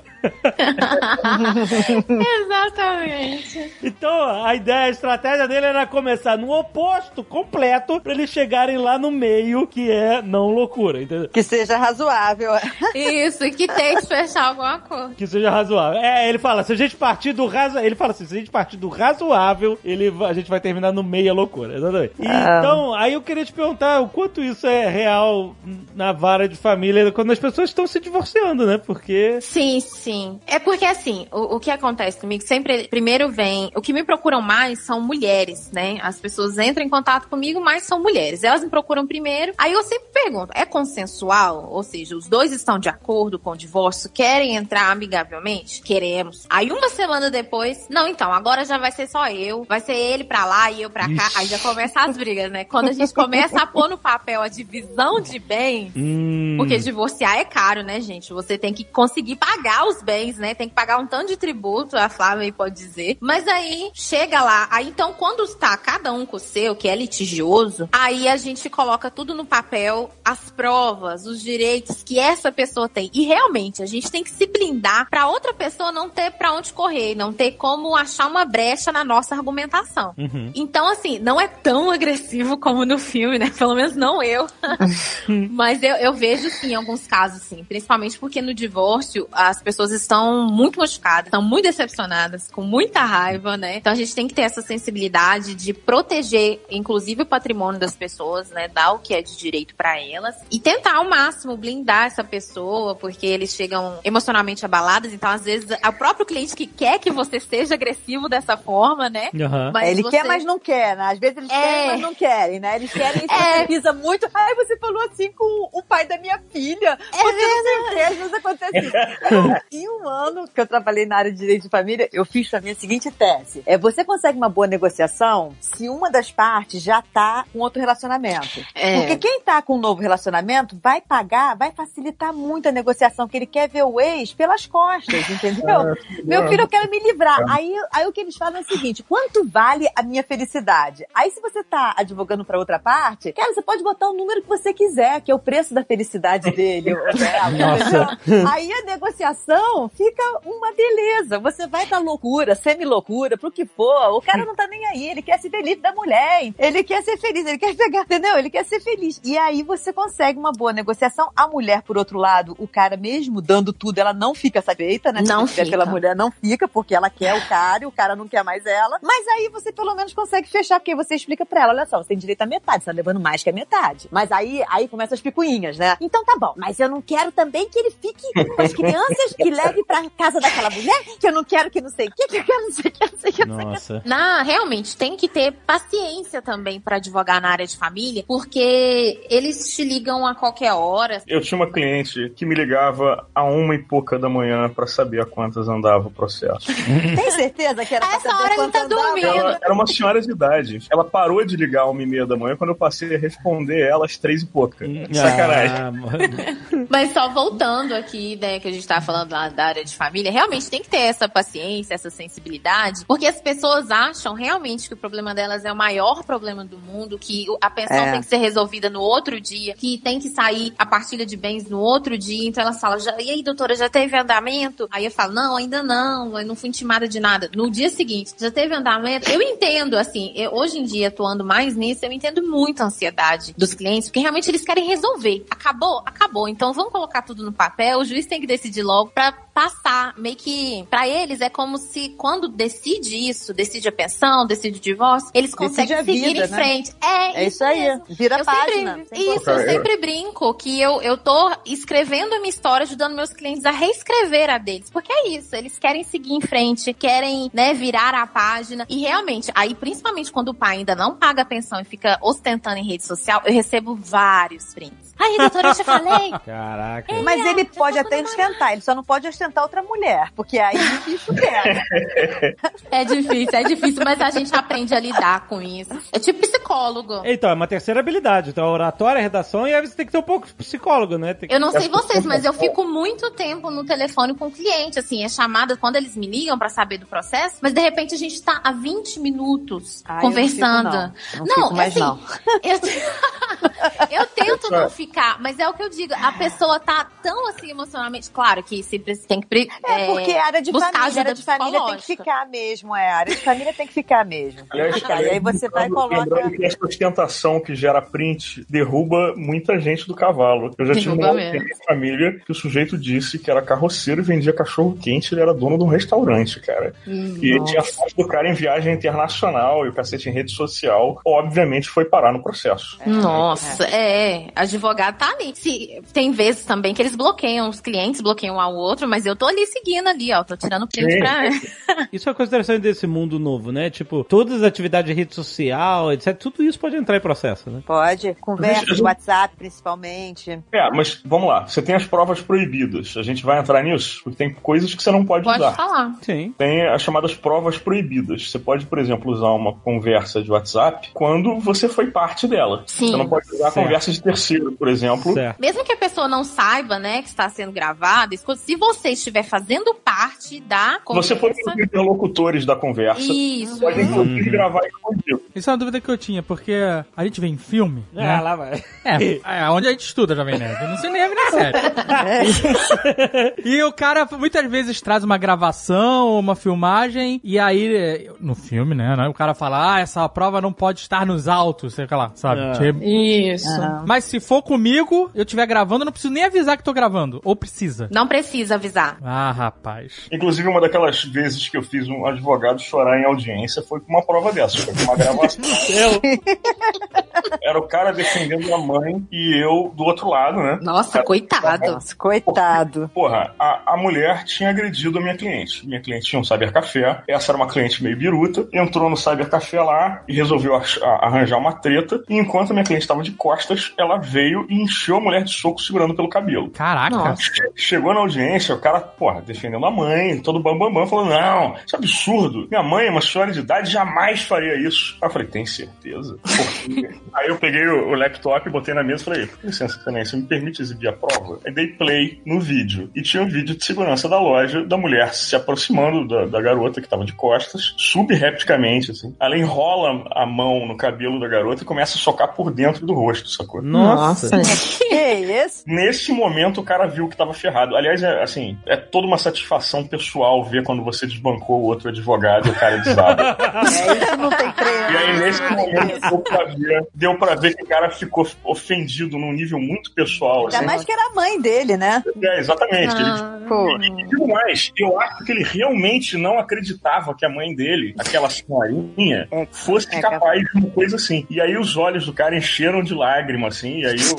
Exatamente. Então, a ideia, a estratégia dele era começar no oposto completo pra eles chegarem lá no meio, que é não loucura, entendeu? Que seja razoável. Isso, e que tem que fechar alguma coisa. Que seja razoável. É, ele fala, se a gente partir do razoável, ele fala assim, se a gente partir do razoável, ele, a gente vai terminar no meia loucura, exatamente. E, Ah. Então, aí eu queria te perguntar o quanto isso é real na vara de família, quando as pessoas estão se divorciando, né? Porque... Sim, sim. É porque assim, o, o que acontece comigo sempre, primeiro vem, o que me procuram mais são mulheres, né? As pessoas entram em contato comigo, mas são mulheres. Elas me procuram primeiro. Aí eu sempre pergunto, é consensual? Ou seja, os dois estão de acordo com o divórcio, querem entrar amigavelmente? Queremos. Aí uma semana depois, não, então, agora já vai ser só eu, vai ser ele pra lá e eu pra cá. Ixi. Aí já começa as brigas, né? Quando a gente começa a pôr no papel a divisão de bens, Hum, porque divorciar é caro, né, gente? Você tem que conseguir pagar os bens, né? Tem que pagar um tanto de tributo, a Flávia aí pode dizer. Mas aí chega lá, aí então quando está cada um com o seu, que é litigioso, aí a gente coloca tudo no papel, as provas, os direitos que essa pessoa tem. E realmente a gente tem que se blindar pra outra pessoa não ter pra onde correr, não ter como achar uma brecha na nossa argumentação. uhum. Então, assim, não é tão agressivo como no filme, né? Pelo menos não eu. Mas eu, eu vejo, sim, alguns casos, sim. Principalmente porque no divórcio as pessoas estão muito machucadas, estão muito decepcionadas, com muita raiva, né? Então a gente tem que ter essa sensibilidade de proteger, inclusive, o patrimônio das pessoas, né? Dar o que é de direito pra elas. E tentar ao máximo blindar essa pessoa, porque eles chegam emocionalmente abalados. Então, às vezes, é o próprio cliente que quer que você seja agressivo dessa forma, né? Aham. Mas ele você- quer, mas não quer, né? Às vezes eles É. querem, mas não querem, né? Eles querem e É. pisa muito. Ai, você falou assim com o pai da minha filha. É você não sei o quê, às vezes acontece isso. Em um ano que eu trabalhei na área de direito de família, eu fiz pra mim a seguinte tese. É, você consegue uma boa negociação se uma das partes já tá com outro relacionamento. É. Porque quem tá com um novo relacionamento vai pagar, vai facilitar muito a negociação, que ele quer ver o ex pelas costas, entendeu? Meu filho, eu quero me livrar. Aí, aí o que eles falam é o seguinte: quanto vale a minha felicidade? Aí, se você tá advogando pra outra parte, cara, você pode botar o número que você quiser, que é o preço da felicidade dele ou dela? Aí a negociação fica uma beleza. Você vai da loucura, semi-loucura, pro que for. O cara não tá nem aí, ele quer se ver livre da mulher. Ele quer ser feliz, ele quer pegar, entendeu? Ele quer ser feliz. E aí você consegue uma boa negociação. A mulher, por outro lado, o cara mesmo dando tudo, ela não fica satisfeita, né? Não fica. pela mulher, não fica, porque ela quer o cara e o cara não quer mais ela. Mas aí você pelo menos consegue fechar, porque você explica pra ela, olha só, você tem direito à metade, você tá levando mais que a metade. Mas aí, aí começam as picuinhas, né? então tá bom. Mas eu não quero também que ele fique com as crianças, que leve pra casa daquela mulher, que eu não quero que não sei o que, que eu quero não sei o que, não sei o que. não sei o que. Nossa. Não, realmente, tem que ter paciência também pra advogar na área de família, porque eles te ligam a qualquer hora. Eu tinha uma cliente que me ligava a uma e pouca da manhã pra saber a quantas andava o processo. Tem certeza que era pra Essa saber hora ele tá andava? dormindo. Ela era uma senhora de idade. Ela parou de ligar a uma e meia da manhã quando eu passei a responder ela às três e pouca. Sacanagem. Ah, mano. Mas só voltando aqui, né, que a gente tava falando lá da área de família, realmente tem que ter essa paciência, essa sensibilidade, porque as pessoas acham realmente que o problema delas é o maior problema do mundo, que a pensão É. tem que ser resolvida no outro dia, que tem que sair a partilha de bens no outro dia, então elas falam, já, e aí, doutora, já teve andamento? Aí eu falo, não, ainda não, eu não fui intimada de nada. No dia seguinte, já teve andamento? Eu entendo, assim, eu- hoje em dia, atuando mais nisso, eu entendo muito a ansiedade dos clientes, porque realmente eles querem resolver. Acabou? Acabou. Então vamos colocar tudo no papel, o juiz tem que decidir logo pra passar. Meio que, pra eles, é como se quando decide isso, decide a pensão, decide o divórcio, eles conseguem seguir vida, em né? frente. É, É isso aí. mesmo. Vira Eu página. Sempre, Sem isso, eu sempre brinco que eu, eu tô escrevendo a minha história, ajudando meus clientes a reescrever a deles. Porque é isso, eles querem seguir em frente, querem, né, virar a página. E realmente, aí, principalmente quando o pai ainda não paga a pensão e fica ostentando em rede social, eu recebo vários prints. Aí, doutora, eu já falei. Caraca. Mas ele já pode tá até ostentar, ele só não pode ostentar outra mulher, porque aí o bicho pega. É difícil, é difícil, mas a gente aprende a lidar com isso. É tipo psicólogo. Então, é uma terceira habilidade. Então, oratória, redação, e aí você tem que ter um pouco de psicólogo, né? Tem que- Eu não sei vocês, mas eu fico muito tempo no telefone com o cliente, assim, é chamada quando eles me ligam pra saber do processo, mas de repente a gente tá há 20 minutos Ah, eu não conversando. fico, não. Não fico mais, assim, não. Eu, eu tento não ficar, mas é o que eu digo, a pessoa tá tão assim emocionalmente, claro que sempre tem que pre- É, porque a área de família, área de família tem que ficar mesmo, é. A área de família tem que ficar mesmo. Aliás, E aí você vai e coloca. Que essa ostentação que gera print derruba muita gente do cavalo. Eu já tive uma família que o sujeito disse que era carroceiro e vendia cachorro quente, ele era dono de um restaurante, cara. Hum, e ele tinha foto do cara em viagem internacional e o cacete em rede social. Obviamente foi parar no processo. Nossa, é. Advogado tá ali. Se, tem vezes também que eles bloqueiam os clientes, bloqueiam um ao outro, mas eu tô ali seguindo ali, ó. Tô tirando print pra. Isso é uma coisa interessante desse mundo novo, né? Tipo, todas as atividades de rede social, etc. Tudo isso pode entrar em processo, né? Pode, conversa de WhatsApp, principalmente. É, mas vamos lá. Você tem as provas proibidas. A gente vai entrar nisso? Porque tem coisas que você não pode, Pode usar. falar. Sim. Tem as chamadas provas proibidas. Você pode, por exemplo, usar uma conversa de WhatsApp quando você foi parte dela. Sim. Você não pode usar Certo. conversa de terceiro, por exemplo. Certo. Mesmo que a pessoa não saiba, né, que está sendo gravada, se você estiver fazendo parte da Você pode conversa... ser interlocutores da conversa. Isso, Pode é. inclusive gravar escondido. Isso é uma dúvida que eu tinha, porque a gente vê em filme, Ah, né? lá vai. É, é onde a gente estuda, Jovem Nerd. No cinema e na série. e o cara muitas vezes traz uma gravação, uma filmagem, e aí, no filme, né, né, o cara fala, ah, essa prova não pode estar nos autos, sei lá, sabe? Ah. Tipo, Isso. Mas se for comigo, eu estiver gravando, eu não preciso nem avisar que tô gravando. Ou precisa? Não precisa avisar. Ah, rapaz. Inclusive, uma daquelas vezes que eu fiz um advogado chorar em audiência foi com uma prova dessa. Foi com uma gravação. Era o cara defendendo a mãe e eu do outro lado, né? Nossa, coitado. Nossa, coitado. Porra, a, a mulher tinha agredido a minha cliente. Minha cliente tinha um cybercafé. Essa era uma cliente meio biruta. Entrou no cybercafé lá e resolveu ach- a- arranjar uma treta. E enquanto a minha cliente estava de costas, ela veio e encheu a mulher de soco segurando pelo cabelo. Caraca. Nossa. Chegou na audiência, o cara, porra, defendendo a mãe, todo bambambam, bam, bam, falando: Não, isso é absurdo. Minha mãe é uma senhora de idade, jamais faria isso. Aí eu falei: Tem certeza? Por quê? Aí eu peguei o, o laptop, botei na mesa e falei: Com licença, excelência, me permite exibir a prova? Aí dei play no vídeo. E tinha um vídeo de segurança da loja da mulher se aproximando da, da garota que tava de costas, subrepticamente, assim. Ela enrola a mão no cabelo da garota e começa a socar por dentro do rosto, sacou? Nossa. Que isso? Nesse momento, o cara viu que tava ferrado. Aliás, é assim, é toda uma satisfação pessoal ver quando você desbancou o outro advogado e o cara desaba. É, isso não tem freio. E aí, nesse momento, deu pra ver, deu pra ver que o cara ficou ofendido num nível muito pessoal. Ainda Assim. mais que era a mãe dele, né? É, exatamente. Ele, Ah, Pô. e digo mais, eu acho que ele realmente não acreditava que a mãe dele, aquela senhorinha, É, fosse é capaz de uma coisa assim. E aí os olhos do cara encheram de lágrima, assim, e aí eu...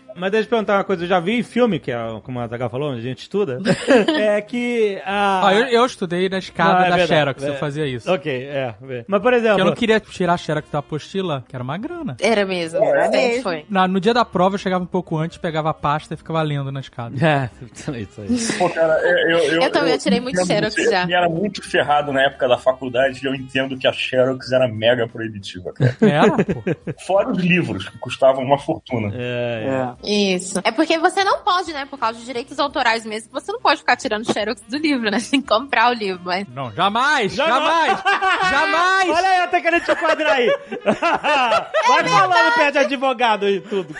Mas deixa eu perguntar uma coisa, eu já vi em filme, que é como a Zagal falou, onde a gente estuda, é que a... Ah, eu, eu estudei na escada Não, é da verdade. Xerox, É. eu fazia isso. Ok, é. é. Mas, por exemplo... Porque eu não queria tirar a Xerox da apostila, que era uma grana. Era mesmo. Era mesmo. foi. Na- no dia da prova, eu chegava um pouco antes, pegava a pasta e ficava lendo na escada. É, isso aí. Pô, cara, eu, eu, Eu também, eu tirei muito Xerox você. já. E era muito ferrado na época da faculdade e eu entendo que a Xerox era mega proibitiva, cara. Era, pô. Fora os livros, que custavam uma fortuna. É, é. Isso. É porque você não pode, né? Por causa de direitos autorais mesmo, você não pode ficar tirando xerox do livro, né? Tem que comprar o livro, mas... Não, jamais! Jamais! Jamais! jamais! Olha aí, eu tô querendo te enquadrar aí. Vai falando perto de advogado e tudo.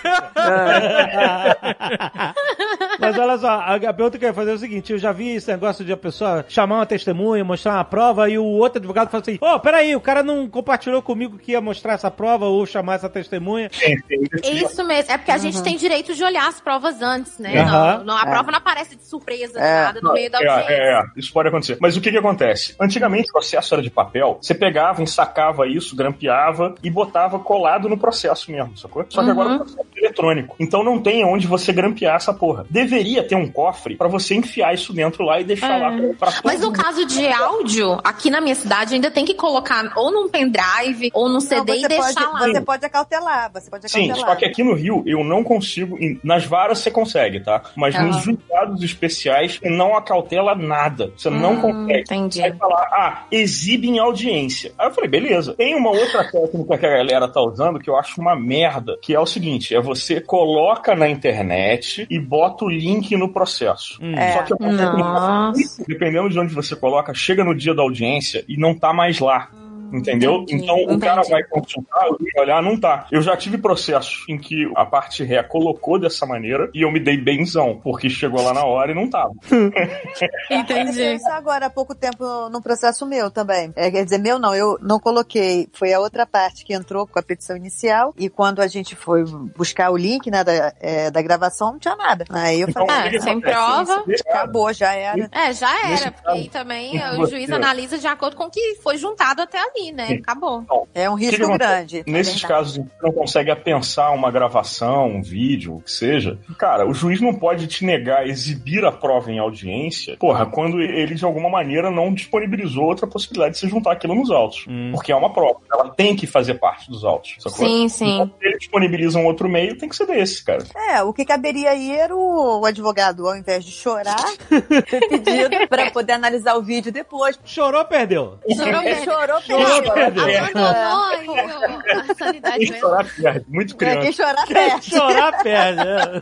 Mas olha só, a, a pergunta que eu ia fazer é o seguinte: eu já vi esse negócio de a pessoa chamar uma testemunha, mostrar uma prova, e o outro advogado fala assim: Ô, peraí, o cara não compartilhou comigo que ia mostrar essa prova ou chamar essa testemunha. Sim. Isso mesmo. É porque a gente tem direito de olhar as provas antes, né? Aham. Não, não- a prova não aparece de surpresa, de É. nada, no meio da É, audiência. é, é, isso pode acontecer. Mas o que que acontece? Antigamente o processo era de papel, você pegava, ensacava isso, grampeava e botava colado no processo mesmo, sacou? Só que agora o processo é eletrônico. Então não tem onde você grampear essa porra. Deveria ter um cofre pra você enfiar isso dentro lá e deixar É. lá pra, pra todo Mas no mundo. caso de áudio, aqui na minha cidade ainda tem que colocar ou num pendrive ou num Não, CD você, e deixar pode, lá. você pode acautelar, você pode Sim, acautelar. só que aqui no Rio eu não consigo. Em- Nas varas você consegue, tá? Mas Aham. nos julgados especiais não acautela nada. Você não Hum, consegue. entendi. Aí falar, ah, exibe em audiência. Aí eu falei, beleza. Tem uma outra técnica que a galera tá usando que eu acho uma merda, que é o seguinte: é você coloca na internet e bota o link no processo. É. Só que eu Nossa. dependendo de onde você coloca, chega no dia da audiência e não tá mais lá. Entendeu? entendi, então o cara vai consultar, vai olhar, não tá. Eu já tive processos em que a parte ré colocou dessa maneira e eu me dei benzão, porque chegou lá na hora e não tava. Entendi. Isso agora há pouco tempo no processo meu também. É, quer dizer, meu não, eu não coloquei. Foi a outra parte que entrou com a petição inicial e quando a gente foi buscar o link né, da, é, da gravação, não tinha nada. Aí eu Então, falei, É, que sem prova. Caso, acabou, já era. É, já era, porque aí também o juiz analisa de acordo com o que foi juntado até ali, né? Sim. Acabou. É um que risco que grande. Nesses verdade. casos em que você não consegue apensar uma gravação, um vídeo, o que seja, cara, o juiz não pode te negar exibir a prova em audiência, porra, quando ele de alguma maneira não disponibilizou outra possibilidade de se juntar aquilo nos autos. Porque é uma prova, ela tem que fazer parte dos autos, sacou? Sim, sim. Então, se ele disponibiliza um outro meio, tem que ser desse, cara. É, o que caberia aí era o, advogado, ao invés de chorar, ter pedido para poder analisar o vídeo depois. Chorou, perdeu. Chorou. Chorou, Chorou, perdeu. Abandonou a sanidade Quem chorar perde, muito É, criança. quem chorar perde. Chorar, perde. é.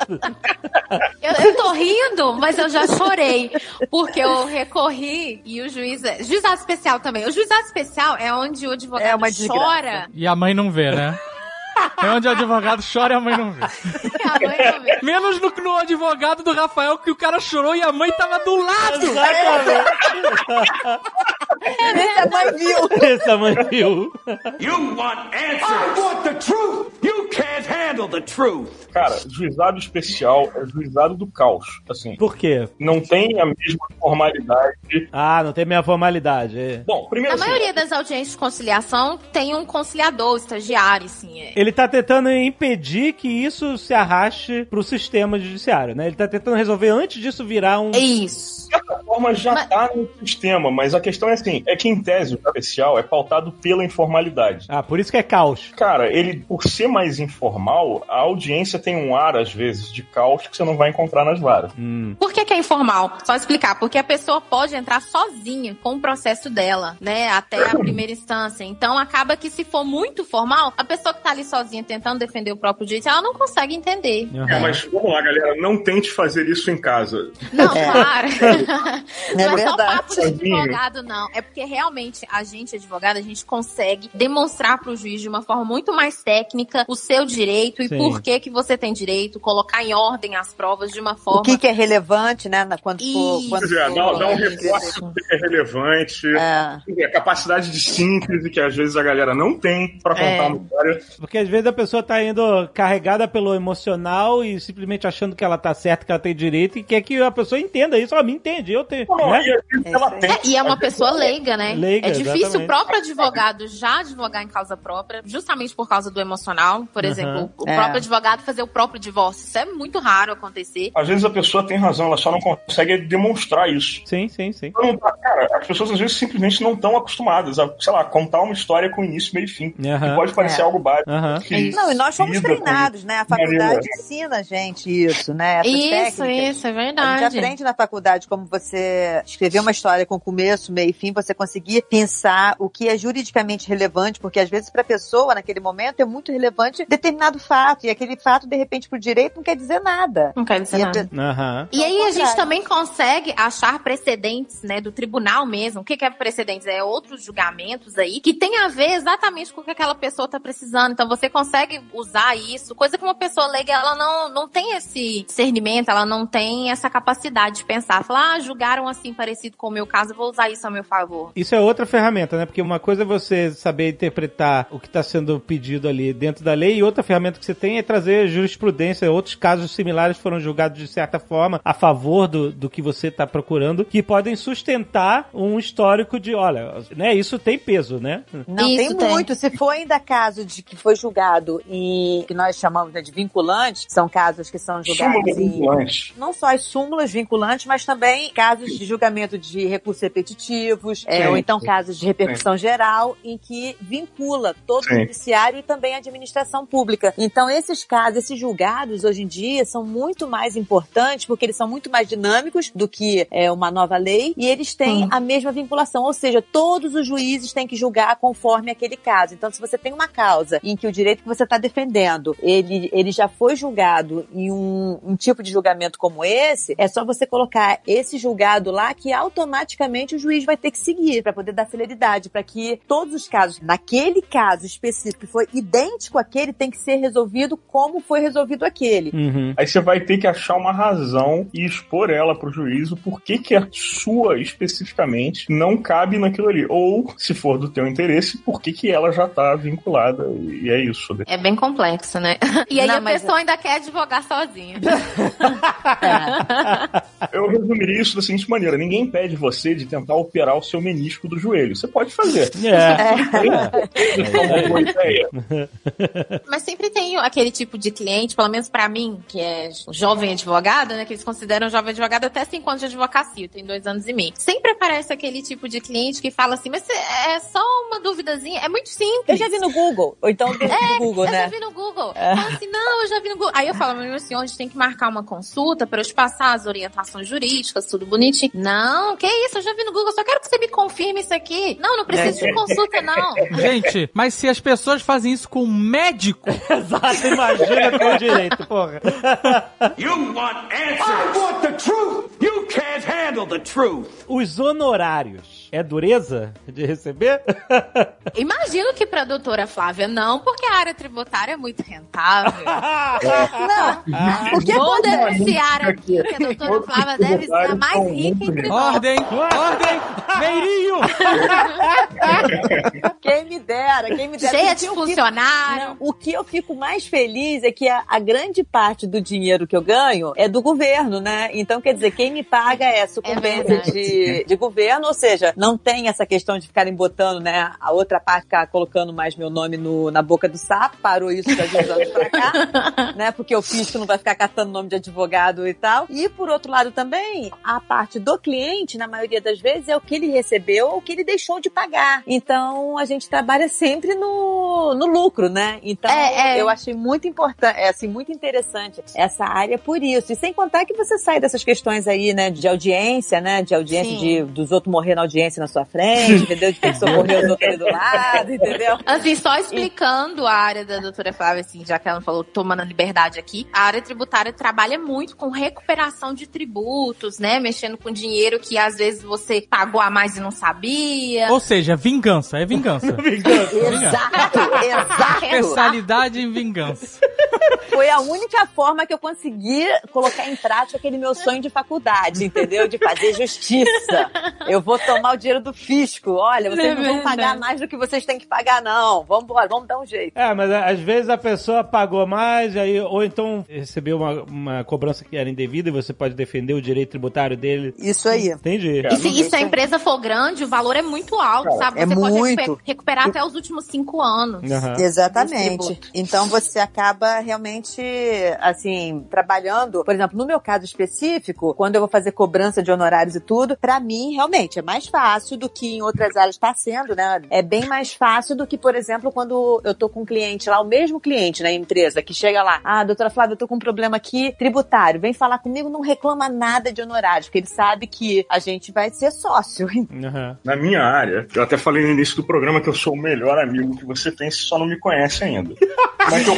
Eu, eu tô rindo, mas eu já chorei. Porque eu recorri e o juiz. é- Juizado especial também. O juizado especial é onde o advogado É uma chora. E a mãe não vê, né? É onde o advogado chora e a mãe não vê. A mãe não vê. Menos no, no advogado do Rafael, que o cara chorou e a mãe tava do lado. Exatamente. Esse a mãe viu. Essa mãe viu. You want answers. I want the truth. You can't handle the truth. Cara, juizado especial é juizado do caos. Assim, Por quê? não tem a mesma formalidade. Ah, não tem minha formalidade. é. Bom, primeiro Na assim, maioria das audiências de conciliação tem um conciliador, estagiário, assim. É. Ele tá tentando impedir que isso se arraste pro sistema judiciário, né? Ele tá tentando resolver antes disso virar um. É isso. de certa forma já Mas- tá no sistema, mas a questão é assim, é que em tese o especial é pautado pela informalidade. Ah, por isso que é caos. Cara, ele, por ser mais informal, a audiência tem um ar, às vezes, de caos que você não vai encontrar nas varas. Por que, que é informal? Só explicar. Porque a pessoa pode entrar sozinha com o processo dela, né? Até a primeira instância. Então acaba que se for muito formal, a pessoa que tá ali sozinha tentando defender o próprio direito, ela não consegue entender. Uhum. É, mas vamos lá, galera, não tente fazer isso em casa. Não, É. claro. É não é só verdade. papo de advogado, não. É porque realmente a gente, advogado, a gente consegue demonstrar pro juiz de uma forma muito mais técnica o seu direito e Sim. por que que você tem direito, colocar em ordem as provas de uma O forma que, que é relevante, relevante, né? Quando for. Quando for- dá, dá um recorte que é relevante, É. a capacidade de síntese que às vezes a galera não tem pra contar É. uma história. Porque às vezes a pessoa tá indo carregada pelo emocional e simplesmente achando que ela tá certa, que ela tem direito e quer que a pessoa entenda isso. Ó, me entende, eu tenho. Não, né? e ela tem. É, e é uma pessoa leiga, né? Leiga, é difícil exatamente. o próprio advogado já advogar em causa própria, justamente por causa do emocional. Por Uhum. exemplo, o É. próprio advogado fazer o próprio divórcio. Isso é muito raro acontecer. Às vezes a pessoa tem razão, ela só não consegue demonstrar isso. Sim, sim, sim. Não tá- Cara, as pessoas às vezes simplesmente não estão acostumadas a, sei lá, contar uma história com início, meio e fim. E pode parecer É. algo básico. Que Não, e nós fomos treinados, né? A faculdade ensina a gente isso, né? Essas Isso, técnicas. isso, é A gente verdade. aprende na faculdade como você escrever uma história com começo, meio e fim, você conseguir pensar o que é juridicamente relevante, porque às vezes para a pessoa, naquele momento, é muito relevante determinado fato, e aquele fato, de repente, pro direito não quer dizer nada. Não quero dizer E a nada. E aí a gente contrário. também consegue achar precedentes, né, do tribunal mesmo. O que que é precedentes? É outros julgamentos aí que tem a ver exatamente com o que aquela pessoa tá precisando. Então você consegue usar isso, coisa que uma pessoa leiga, ela não, não tem esse discernimento, ela não tem essa capacidade de pensar. Falar, ah, julgaram assim parecido com o meu caso, eu vou usar isso a meu favor. Isso é outra ferramenta, né? Porque uma coisa é você saber interpretar o que está sendo pedido ali dentro da lei, e outra ferramenta que você tem é trazer jurisprudência. Outros casos similares foram julgados de certa forma a favor do, do que você está procurando, que podem sustentar um histórico de, olha, né? Isso tem peso, né? Não Isso tem, tem. muito. Se for ainda caso de que foi julgado e que nós chamamos né, de vinculantes, que são casos que são julgados em vinculante. não só as súmulas vinculantes, mas também casos de julgamento de recursos repetitivos, é, Sim, ou então sim. casos de repercussão geral, em que vincula todo Sim. o judiciário e também a administração pública. Então, esses casos, esses julgados, hoje em dia, são muito mais importantes, porque eles são muito mais dinâmicos do que é, uma nova lei, e eles têm Hum. a mesma vinculação, ou seja, todos os juízes têm que julgar conforme aquele caso. Então, se você tem uma causa em que o direito que você está defendendo, ele, ele já foi julgado em um, um tipo de julgamento como esse, é só você colocar esse julgado lá que automaticamente o juiz vai ter que seguir para poder dar celeridade, para que todos os casos, naquele caso específico que foi idêntico àquele, tem que ser resolvido como foi resolvido aquele. Uhum. Aí você vai ter que achar uma razão e expor ela pro juízo por que que a sua especificamente não cabe naquilo ali. Ou, se for do teu interesse, por que que ela já tá vinculada. E é isso. É bem complexo, né? E aí Não, a pessoa ainda quer advogar sozinha. Eu resumiria isso da seguinte maneira: ninguém pede você de tentar operar o seu menisco do joelho. Você pode fazer. É. É uma boa ideia. Mas sempre tem aquele tipo de cliente, pelo menos pra mim, que é jovem advogado, né? Que eles consideram jovem advogado até 5 anos de advocacia, tenho dois anos e meio. Sempre aparece aquele tipo de cliente que fala assim, mas é só uma duvidazinha, é muito simples. Eu já vi no Google, ou então dentro do Google, Eu já né? vi no Google. Fala assim, não, eu já vi no Google. Aí eu falo, meu senhor, a gente tem que marcar uma consulta pra eu te passar as orientações jurídicas, tudo bonitinho. Não, que isso, eu já vi no Google, só quero que você me confirme isso aqui. Não, não preciso de consulta, não. Gente, mas se as pessoas fazem isso com um médico, Exato, imagina com direito, porra. You want answers. I want the Os honorários. É dureza de receber? Imagino que pra doutora Flávia não, porque a área tributária é muito rentável. Não, o que Vou acontece? denunciar aqui que a doutora Flávia deve ser a mais rica entre nós. ordem, ordem, Meirinho! Quem me dera, quem me dera. Cheia de fico- funcionário. O que eu fico mais feliz é que a, a grande parte do dinheiro que eu ganho é do governo, né? Então, quer dizer, quem me paga é sucumbência verdade. de, de governo, ou seja, não tem essa questão de ficarem botando, né, a outra parte ficar colocando mais meu nome no, na boca do sapo, parou isso de alguns anos pra cá, né? Porque o fisco não vai ficar catando nome de advogado e tal. E por outro lado também, a parte do cliente, na maioria das vezes, é o que ele recebeu ou o que ele deixou de pagar. Então a gente trabalha sempre no, no lucro, né? Então É, é. eu achei muito importante, é assim, muito interessante essa área por isso. E sem contar que você sai dessas questões aí, né, de audiência, né? De audiência Sim. de, dos outros morrer na audiência na sua frente, entendeu? De ter que socorrer outros ali do lado, entendeu? Assim, só explicando a área da doutora Flávia, assim, já que ela falou tomando a liberdade aqui, a área tributária trabalha muito com recuperação de tributos, né? Mexendo com dinheiro que às vezes você pagou a mais e não sabia. Ou seja, vingança, é vingança. Exato, exato. Especialidade em vingança. foi a única forma que eu consegui colocar em prática aquele meu sonho de faculdade, entendeu? De fazer justiça. Eu vou tomar o dinheiro do fisco. Olha, vocês É não vão verdade. pagar mais do que vocês têm que pagar, não. Vamos embora, vamos dar um jeito. É, mas a- às vezes a pessoa pagou mais, aí, ou então recebeu uma, uma cobrança que era indevida e você pode defender o direito tributário dele. Isso aí. Entendi. E se, e se a empresa for grande, o valor é muito alto, sabe? é Você pode muito. recuper- recuperar até os últimos cinco anos. Desse Exatamente. Então você acaba realmente, assim, trabalhando. Por exemplo, no meu caso específico, quando eu vou fazer cobrança de honorários e tudo, pra mim, realmente, é mais fácil do que em outras áreas está sendo, né? É bem mais fácil do que, por exemplo, quando eu tô com um cliente lá, o mesmo cliente na empresa, que chega lá, ah, doutora Flávia, eu tô com um problema aqui tributário, vem falar comigo, não reclama nada de honorários, porque ele sabe que a gente vai ser sócio. Aham. Na minha área, eu até falei no início do programa que eu sou o melhor amigo que você tem, você só não me conhece ainda. Mas eu,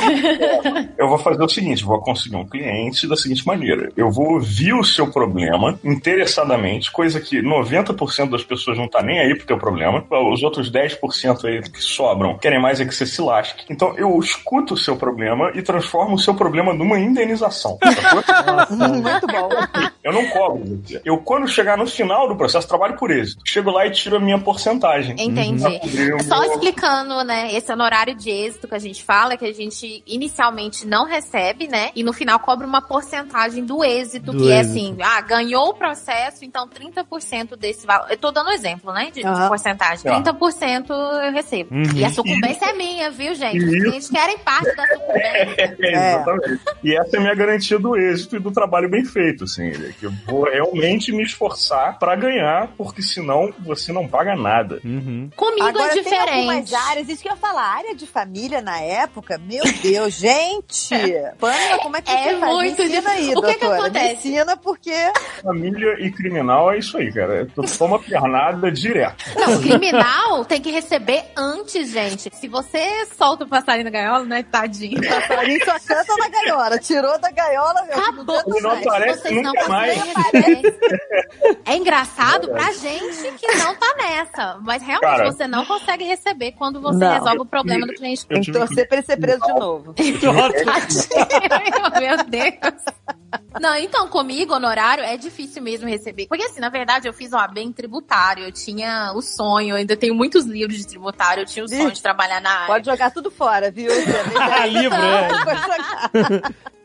eu vou fazer o seguinte: vou conseguir um cliente da seguinte maneira. Eu vou ouvir o seu problema interessadamente, coisa que 90% das pessoas não tá nem aí pro teu problema. Os outros 10% aí que sobram querem mais é que você se lasque. Então eu escuto o seu problema e transformo o seu problema numa indenização. sacou? Muito bom. Eu não cobro. Eu, quando chegar no final do processo, trabalho por êxito. Chego lá e tiro a minha porcentagem. Entendi. O Só meu- explicando, né? Esse honorário de êxito que a gente fala, que a gente inicialmente não recebe, né? E no final cobra uma porcentagem do êxito, Do que é êxito. assim, ah, ganhou o processo, então 30% desse valor. Eu tô dando exemplo, né? De, de Aham. porcentagem. Tá. 30% eu recebo. Uhum. E a sucumbência é minha, viu, gente? Os Isso. clientes querem parte da sucumbência. É, exatamente. E essa é a minha garantia do êxito e do trabalho bem feito, assim. Que eu vou realmente me esforçar pra ganhar, porque senão você não paga nada. Uhum. Comigo Agora é tem algumas diferente. áreas, isso que eu ia falar, área de família na época, meu Deus, gente! Pâmela, como é que É você faz? muito Me aí, O que que acontece? Me ensina porque... Família e criminal é isso aí, cara. Tu toma pernada direto. Não, o criminal tem que receber antes, gente. Se você solta o passarinho na gaiola, né, tadinho. Passarinho só canta na gaiola. Tirou da gaiola, meu. Acabou, não aparece Vocês não nunca mais. conseguem receber. É engraçado pra gente que não tá nessa. Mas realmente Cara. você não consegue receber quando você Não. resolve o problema do cliente. Tem que torcer pra ele ser preso de novo. Tadinho, Meu Deus. Não, então, comigo, honorário, é difícil mesmo receber. Porque, assim, na verdade, eu fiz OAB em tributário. Eu tinha o sonho, eu ainda tenho muitos livros de tributário. Eu tinha o sonho Ih, de trabalhar na área. Pode jogar tudo fora, viu? Livro, é.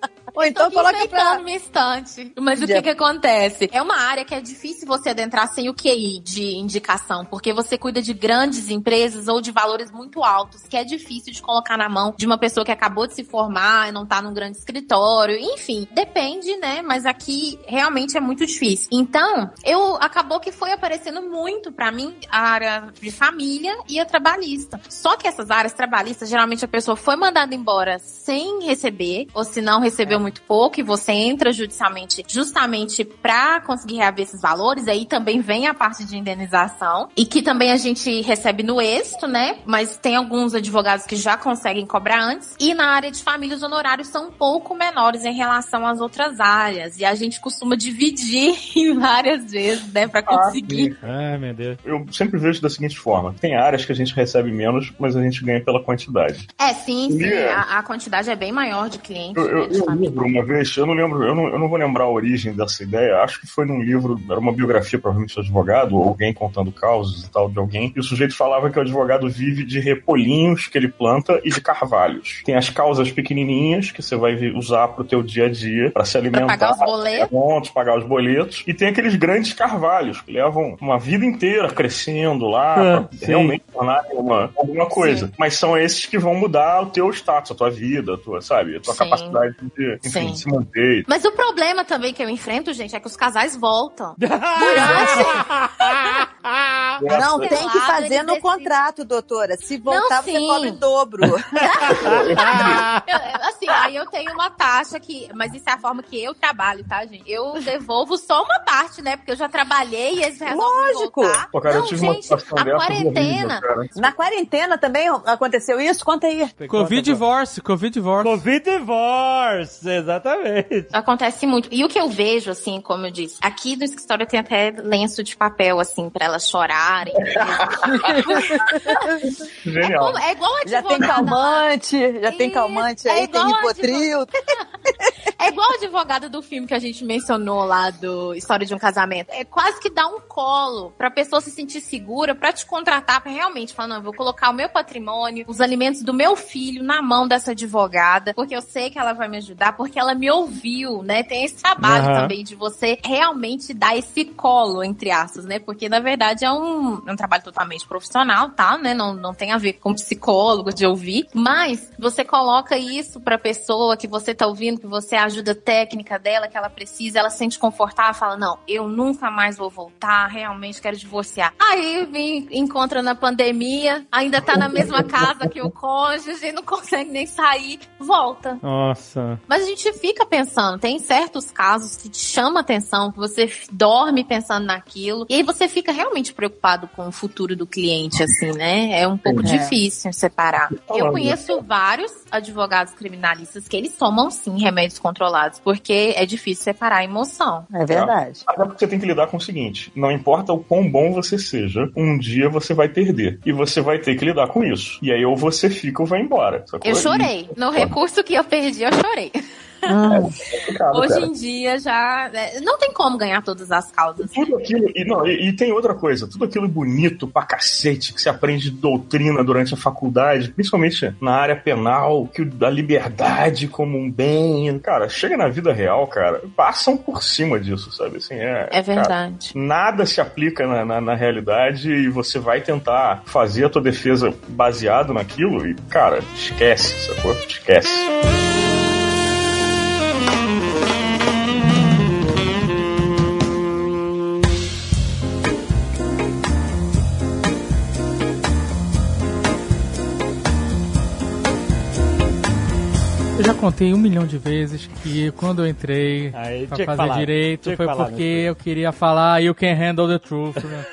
Ou então coloca pra... minha estante. Mas o que que acontece? É uma área que é difícil você adentrar sem o QI de indicação, porque você cuida de grandes empresas ou de valores muito altos, que é difícil de colocar na mão de uma pessoa que acabou de se formar e não tá num grande escritório. Enfim, depende, né? Mas aqui realmente é muito difícil. Então, eu acabou que foi aparecendo muito pra mim a área de família e a trabalhista. Só que essas áreas trabalhistas, geralmente a pessoa foi mandada embora sem receber, ou se não recebeu muito pouco, e você entra judicialmente justamente pra conseguir reaver esses valores. Aí também vem a parte de indenização, e que também a gente recebe no êxito, né? Mas tem alguns advogados que já conseguem cobrar antes. E na área de família, os honorários são um pouco menores em relação às outras áreas. E a gente costuma dividir em várias vezes, né? Pra conseguir. Ai, meu Deus. Eu sempre vejo da seguinte forma: tem áreas que a gente recebe menos, mas a gente ganha pela quantidade. É, sim, sim. Yeah. A, a quantidade é bem maior de clientes. Eu, eu, né, de eu lembro uma vez, eu não lembro, eu não, eu não vou lembrar a origem dessa ideia, acho que foi num livro, era uma biografia provavelmente do advogado, ou alguém contando causos e tal de alguém, e o sujeito falava que o advogado vive de repolinhos que ele planta e de carvalhos. Tem as causas pequenininhas que você vai usar pro teu dia a dia, para se alimentar. pagar os boletos. pontos, pagar os boletos. E tem aqueles grandes carvalhos que levam uma vida inteira crescendo lá Ah, pra realmente uma, alguma coisa. Mas são esses que vão mudar o teu status, a tua vida, a tua, sabe, a tua Sim. capacidade de, enfim, Sim. de se manter. Mas o problema também que eu enfrento, gente, é que os casais voltam. Não, tem que fazer no contrato, doutora. Se voltar, você sim. cobra em dobro. Eu- assim, aí eu tenho uma taxa que. Mas isso é a forma que eu trabalho, tá, gente? Eu devolvo só uma parte, né? Porque eu já trabalhei e eles resolvem Lógico. voltar. Pô, cara, Não, gente, a quarentena. horrível. Na quarentena também aconteceu isso? Conta aí. Covid divorce, Covid divorce. Covid divorce, exatamente. Acontece muito. E o que eu vejo, assim, como eu disse, aqui no escritório tem até lenço de papel, assim, pra ela chorar Genial. É igual Já tem advogada. calmante, já tem calmante é aí, tem igual ribotril. É igual a advogada do filme que a gente mencionou lá do História de um Casamento. É quase que dar um colo pra pessoa se sentir segura pra te contratar pra realmente falar, não, eu vou colocar o meu patrimônio, os alimentos do meu filho na mão dessa advogada, porque eu sei que ela vai me ajudar, porque ela me ouviu, né? Tem esse trabalho Aham. também de você realmente dar esse colo, entre aspas, né? Porque na verdade é um, é um trabalho totalmente profissional, tá? Né? Não, não tem a ver com psicólogo de ouvir, mas você coloca isso pra pessoa que você tá ouvindo, que você ajuda técnica dela, que ela precisa, ela se sente confortável, fala, não, eu nunca mais vou voltar, realmente quero divorciar. Aí vem, encontra na pandemia, ainda tá na mesma casa que o cônjuge, não consegue nem sair, volta. Nossa. Mas a gente fica pensando, tem certos casos que te chama atenção, que você dorme pensando naquilo, e aí você fica realmente preocupado com o futuro do cliente, assim, né? É um pouco É. difícil separar. Eu Falando. conheço vários advogados criminalistas que eles tomam sim remédios controlados, porque é difícil separar a emoção. É verdade. Até porque você tem que lidar com o seguinte: não importa o quão bom você seja, um dia você vai perder. E você vai ter que lidar com isso. E aí ou você fica ou vai embora. sacou? Eu chorei. No recurso que eu perdi, eu chorei. É complicado, Hoje cara. em dia já. é, Não tem como ganhar todas as causas. Tudo aquilo, e, não, e, e tem outra coisa, tudo aquilo bonito pra cacete que você aprende de doutrina durante a faculdade, principalmente na área penal, que o- a liberdade como um bem, cara, chega na vida real, cara, passam por cima disso, sabe? Assim, é, É cara, verdade. nada se aplica na, na, na realidade e você vai tentar fazer a tua defesa baseado naquilo e, cara, esquece, sacou? Esquece. Contei um milhão de vezes que quando eu entrei Aí, pra fazer falar, direito foi porque eu queria falar You Can Handle the Truth. Né?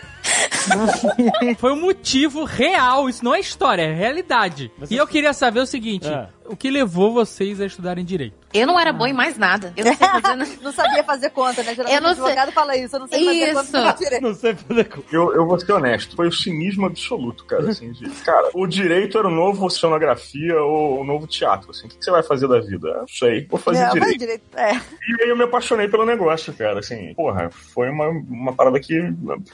foi um motivo real, isso não é história, é realidade. Você- E eu queria saber o seguinte: Ah. o que levou vocês a estudarem direito? Eu não era boa em mais nada. Eu não sei fazer. Não sabia fazer conta, né? Geralmente Eu não o advogado fala isso, eu não sei fazer Isso. conta direito. Não sei fazer co- Eu, eu vou ser honesto, foi o cinismo absoluto, cara, assim, de, cara, o direito era o novo oceanografia ou o novo teatro, assim, o que, que você vai fazer da vida? Não sei, vou fazer É, direito. direito. É. E aí eu me apaixonei pelo negócio, cara, assim, porra, foi uma, uma parada que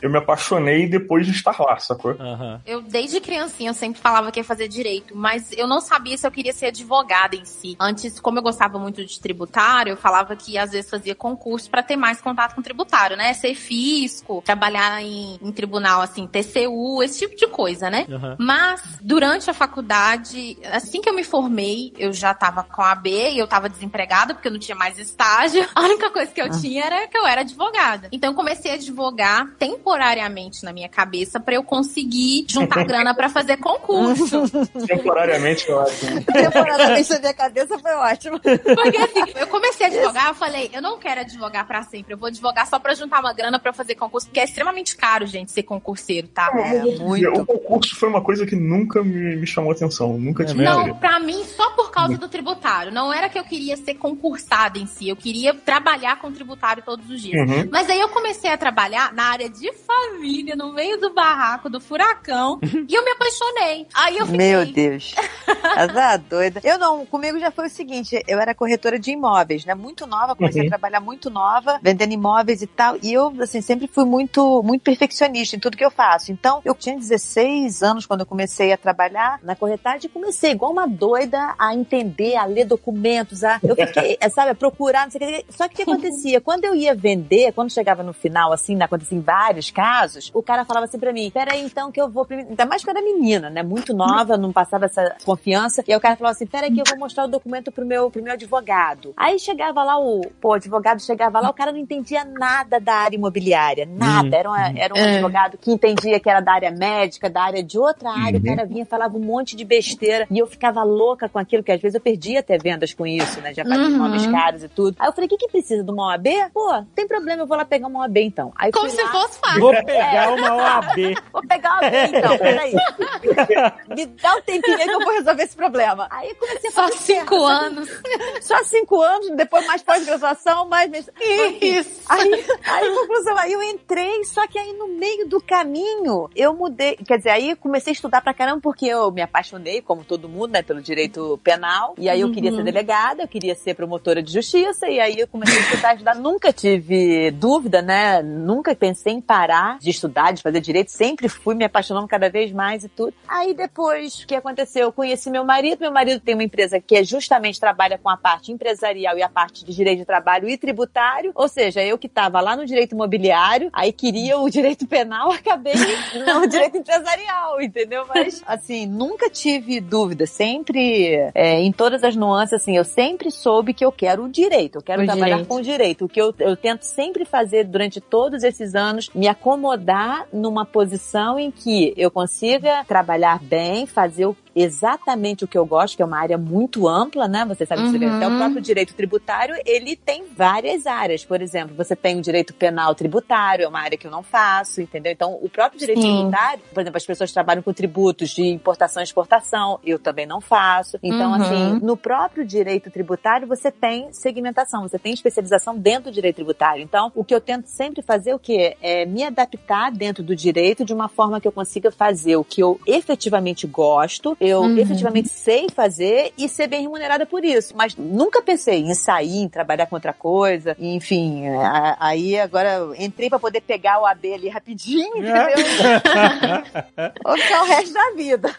eu me apaixonei depois de estar lá, sacou? Eu, desde criancinha, eu sempre falava que ia fazer direito, mas eu não sabia se eu queria ser advogada em si. Antes, como eu gostava muito de tributário, eu falava que às vezes fazia concurso pra ter mais contato com tributário, né? Ser fisco, trabalhar em, em tribunal, assim, TCU, esse tipo de coisa, né? Aham. Mas, durante a faculdade, assim que eu me formei, eu já tava com a B e eu tava desempregada porque eu não tinha mais estágio. A única coisa que eu tinha era que eu era advogada. Então, eu comecei a advogar temporariamente na minha cabeça pra eu conseguir juntar grana pra fazer concurso. Temporariamente, eu acho. Temporariamente na minha cabeça foi ótimo. Porque assim, eu comecei a advogar, eu falei, eu não quero advogar pra sempre, eu vou advogar só pra juntar uma grana pra fazer concurso, porque é extremamente caro, gente, ser concurseiro, tá? É, O muito. concurso foi uma coisa que nunca me, me chamou atenção, nunca tive mesmo? Não, pra mim, só por causa do tributário. Não era que eu queria ser concursada em si, eu queria trabalhar com tributário todos os dias. Uhum. Mas aí eu comecei a trabalhar na área de família, no meio do barraco, do furacão, e eu me apaixonei. Aí eu fiquei... Meu Deus. Azar doida. Eu não, comigo já foi o seguinte, eu era corretora de imóveis, né? Muito nova, comecei Uhum. a trabalhar muito nova, vendendo imóveis e tal, e eu, assim, sempre fui muito, muito perfeccionista em tudo que eu faço. Então, eu tinha 16 anos quando eu comecei a trabalhar na corretagem e comecei, igual uma doida, a entender, a ler documentos, a, eu fiquei, é, sabe, a procurar, não sei o que. Só que o que acontecia? Quando eu ia vender, quando chegava no final, assim, né, acontecia em vários casos, o cara falava assim pra mim, peraí, então que eu vou, ainda mais que eu era menina, né, muito nova, não passava essa confiança, e aí o cara falava assim, peraí que eu vou mostrar o documento pro meu, pro meu advogado. Aí chegava lá o, pô, o advogado chegava lá, o cara não entendia nada da área imobiliária, nada, era, uma- era um É. advogado que entendia que era da área médica, da área de outra área, o cara vinha, falava um monte de besteira, e eu ficava louca com aquilo, que às vezes eu perdia até vendas com isso, né, já paguei Uhum. imóveis caros e tudo. Aí eu falei, o que que precisa de uma OAB? Pô, tem problema, eu vou lá pegar uma OAB então. Aí Como se lá, fosse fácil. Vou pegar uma OAB. Vou pegar uma OAB então, peraí. Me dá um tempinho aí que eu vou resolver esse problema. Aí comecei a Só fazer cinco anos. Só cinco anos, depois mais pós-graduação, mais. Isso. Aí, aí, conclusão, aí eu entrei, só que aí no meio do caminho eu mudei. Quer dizer, aí comecei a estudar pra caramba, porque eu me apaixonei, como todo mundo, né, pelo direito penal. E aí eu queria ser delegada, eu queria ser promotora de justiça, e aí eu comecei a estudar, estudar. Nunca tive dúvida, né? Nunca pensei em parar de estudar, de fazer direito. Sempre fui me apaixonando cada vez mais e tudo. Aí depois, o que aconteceu? Eu conheci meu marido. Meu marido tem uma empresa que é justamente trabalha com a parte empresarial e a parte de direito de trabalho e tributário. Ou seja, eu que estava lá no direito imobiliário, aí queria o direito penal, acabei no direito empresarial, entendeu? Mas, assim, nunca tive dúvida. Sempre, é, em todas as nuances, assim, eu sempre soube que eu quero o direito. Eu quero O trabalhar direito. com o direito. O que eu, eu tento sempre fazer durante todos esses anos, me acomodar numa posição em que eu consiga trabalhar bem, fazer o exatamente o que eu gosto, que é uma área muito ampla, né? Você sabe bem. Uhum. Até o próprio direito tributário, ele tem várias áreas. Por exemplo, você tem o direito penal tributário, é uma área que eu não faço, entendeu? Então, o próprio direito Sim. tributário, por exemplo, as pessoas trabalham com tributos de importação e exportação, eu também não faço. Então, Uhum. assim, no próprio direito tributário, você tem segmentação, você tem especialização dentro do direito tributário. Então, o que eu tento sempre fazer o quê? É me adaptar dentro do direito de uma forma que eu consiga fazer o que eu efetivamente gosto, eu Uhum. efetivamente sei fazer e ser bem remunerada por isso. Mas nunca pensei em sair, em trabalhar com outra coisa. Enfim, a- aí agora eu entrei pra poder pegar o AB ali rapidinho, entendeu? Vou ficar o resto da vida.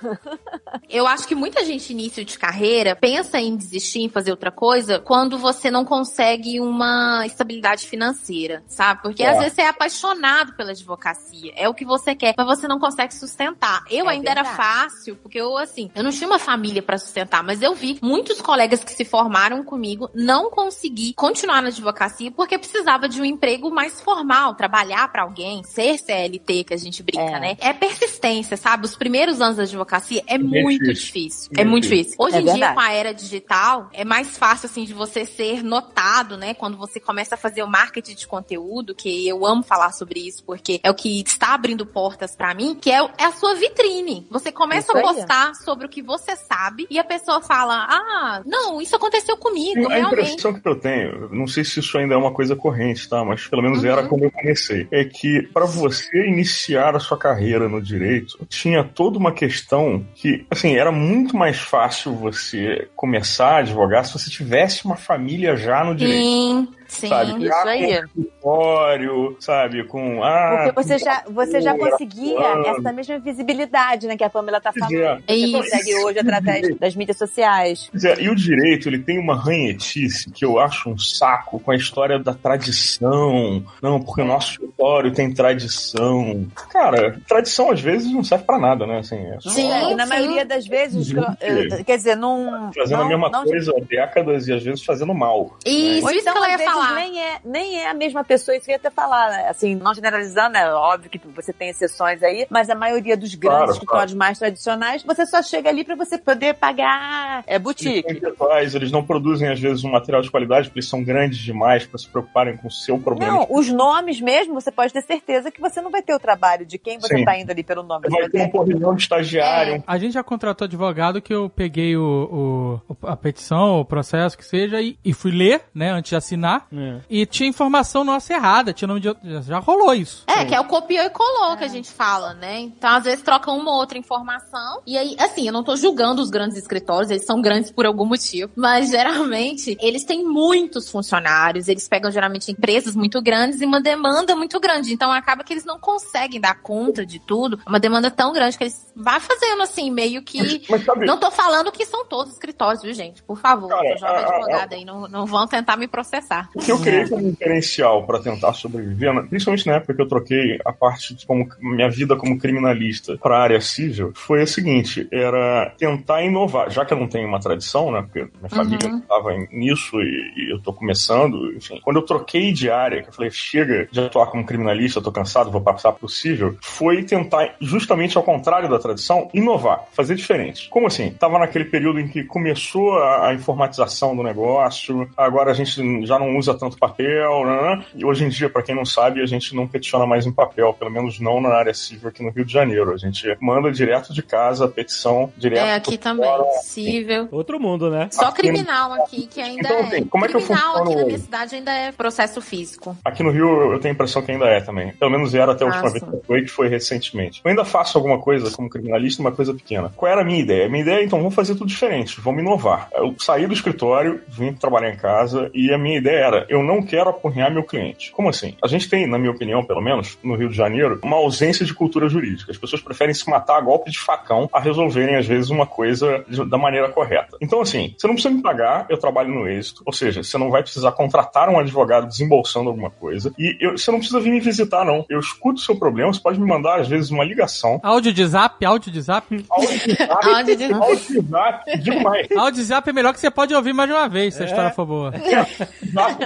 Eu acho que muita gente início de carreira pensa em desistir, em fazer outra coisa, quando você não consegue uma estabilidade financeira, sabe? Porque É. às vezes você é apaixonado pela advocacia, é o que você quer, mas você não consegue sustentar. Eu É ainda era verdade. fácil, porque eu assim, eu não tinha uma família pra sustentar, mas eu vi muitos colegas que se formaram comigo não conseguir continuar na advocacia porque precisava de um emprego mais formal, trabalhar pra alguém, ser CLT que a gente brinca, É. né? É persistência, sabe? Os primeiros anos da advocacia é bem muito difícil. difícil. Bem É muito difícil. difícil. Hoje É em dia, verdade. com a era digital, é mais fácil, assim, de você ser notado, né? Quando você começa a fazer o marketing de conteúdo, que eu amo falar sobre isso, porque é o que está abrindo portas pra mim, que é, é a sua vitrine. Você começa Isso a postar sobre o que você sabe e a pessoa fala, ah, não, isso aconteceu comigo, A realmente. impressão que eu tenho, não sei se isso ainda é uma coisa corrente, tá? Mas pelo menos Uhum. era quando eu comecei. É que para você iniciar a sua carreira no direito, tinha toda uma questão que, assim, era muito mais fácil você começar a advogar se você tivesse uma família já no direito. Sim, sim. Sabe? Isso aí. Com sabe? Com. Ah, Porque você já, você já conseguia plano. essa mesma visibilidade, né, que a Pamela tá falando. É. Você Isso. consegue hoje através das mídias sociais. Pois é, e o direito, ele tem uma ranhetice que eu acho um saco com a história da tradição. Não, porque o nosso escritório tem tradição. Cara, tradição às vezes não serve pra nada, né? Assim, é só Sim. É, na maioria das vezes, eh, quer dizer, não. fazendo não, a mesma não- coisa há décadas e às vezes fazendo mal. Isso, Ou isso então, que ela às ia vezes, falar. nem é, nem é a mesma pessoa, isso que eu ia até falar, né? Assim, não generalizando, é óbvio que você tem exceções aí, mas a maioria dos grandes Claro, escritórios mais tradicionais, você só chega ali pra você poder pagar é Eles boutique. intelectuais, eles não produzem às vezes um material de qualidade porque eles são grandes demais pra se preocuparem com o seu problema. Não, os nomes mesmo, você pode ter certeza que você não vai ter o trabalho de quem você Sim. tá indo ali pelo nome. Você Vai vai ter um porrilhão de estagiário. A gente já contratou advogado que eu peguei o, o- a petição, o processo que seja, e, e fui ler, né, antes de assinar, É. e tinha informação nossa errada, tinha nome de outro- já rolou isso. É, que é o copiou e colou que a gente fala, né? Então, às vezes, troca uma ou outra informação. E aí, assim, eu não tô julgando os grandes escritórios, eles são grandes por algum motivo. Mas, geralmente, eles têm muitos funcionários, eles pegam, geralmente, empresas muito grandes e uma demanda muito grande. Então, acaba que eles não conseguem dar conta de tudo. É Uma demanda tão grande que eles vão fazendo, assim, meio que... Mas sabe, Não tô falando que são todos escritórios, viu, gente? Por favor, Cara, eu sou jovem a- a- advogada aí, não, não vão tentar me processar. O que eu criei como diferencial para tentar sobreviver, principalmente na época que eu troquei a parte de como minha vida como criminalista para a área civil, foi o seguinte: era tentar inovar. Já que eu não tenho uma tradição, né? Porque minha família Uhum. estava nisso e, e eu tô começando, enfim. Quando eu troquei de área, que eu falei, chega de atuar como criminalista, eu tô cansado, vou passar pro civil, foi tentar, justamente ao contrário da tradição, inovar, fazer diferente. Como assim? Tava naquele período em que começou a, a informatização do negócio, agora a gente já não usa tanto papel, né? E hoje em dia, para quem não sabe, a gente não peticiona mais em papel, pelo menos não na área civil aqui no Rio de Janeiro. A gente manda direto de casa a petição direto. É, aqui também. fórum. Cível. Outro mundo, né? Só Aqui- criminal aqui, que ainda Então, é. assim, como é que eu criminal aqui funciono na minha cidade ainda é processo físico. Aqui no Rio eu tenho a impressão que ainda é também. Pelo menos era até a última Ah, vez que eu fui, que foi recentemente. Eu ainda faço alguma coisa como criminalista, uma coisa pequena. Qual era a minha ideia? A minha ideia é, então, vamos fazer tudo diferente, vamos inovar. Eu saí do escritório, vim trabalhar em casa, e a minha ideia era, eu não quero apurrinhar meu cliente. Como assim? A gente tem, na minha opinião, pelo menos, no Rio de Janeiro, uma ausência de cultura jurídica. As pessoas preferem se matar a golpe de facão a resolverem, às vezes, uma coisa de- da maneira correta. Então, assim, você não precisa me pagar, eu trabalho no êxito. Ou seja, você não vai precisar contratar um advogado desembolsando alguma coisa. E eu- você não precisa vir me visitar, não. Eu escuto o seu problema, você pode me mandar, às vezes, uma ligação. Áudio de zap, áudio de zap. Áudio de zap, Áudio de- áudio de zap, digo mais. áudio de zap é melhor que você pode ouvir mais de uma vez, se a história for boa. Zap.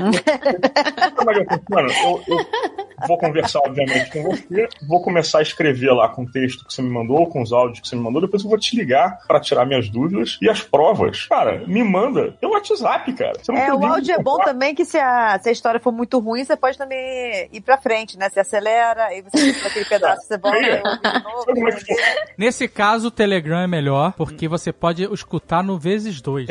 Como é que funciona? Eu, eu vou conversar, obviamente, com você, vou começar a escrever lá com o texto que você me mandou, com os áudios que você me mandou, depois eu vou te ligar pra tirar minhas dúvidas e as provas. Cara, me manda pelo WhatsApp, cara. Você não É, o áudio é bom também que se a, se a história for muito ruim, você pode também ir pra frente, né? Você acelera, aí você fica aquele pedaço, você volta, É. novo. É? Nesse caso, o Telegram é melhor, porque você pode escutar no vezes dois.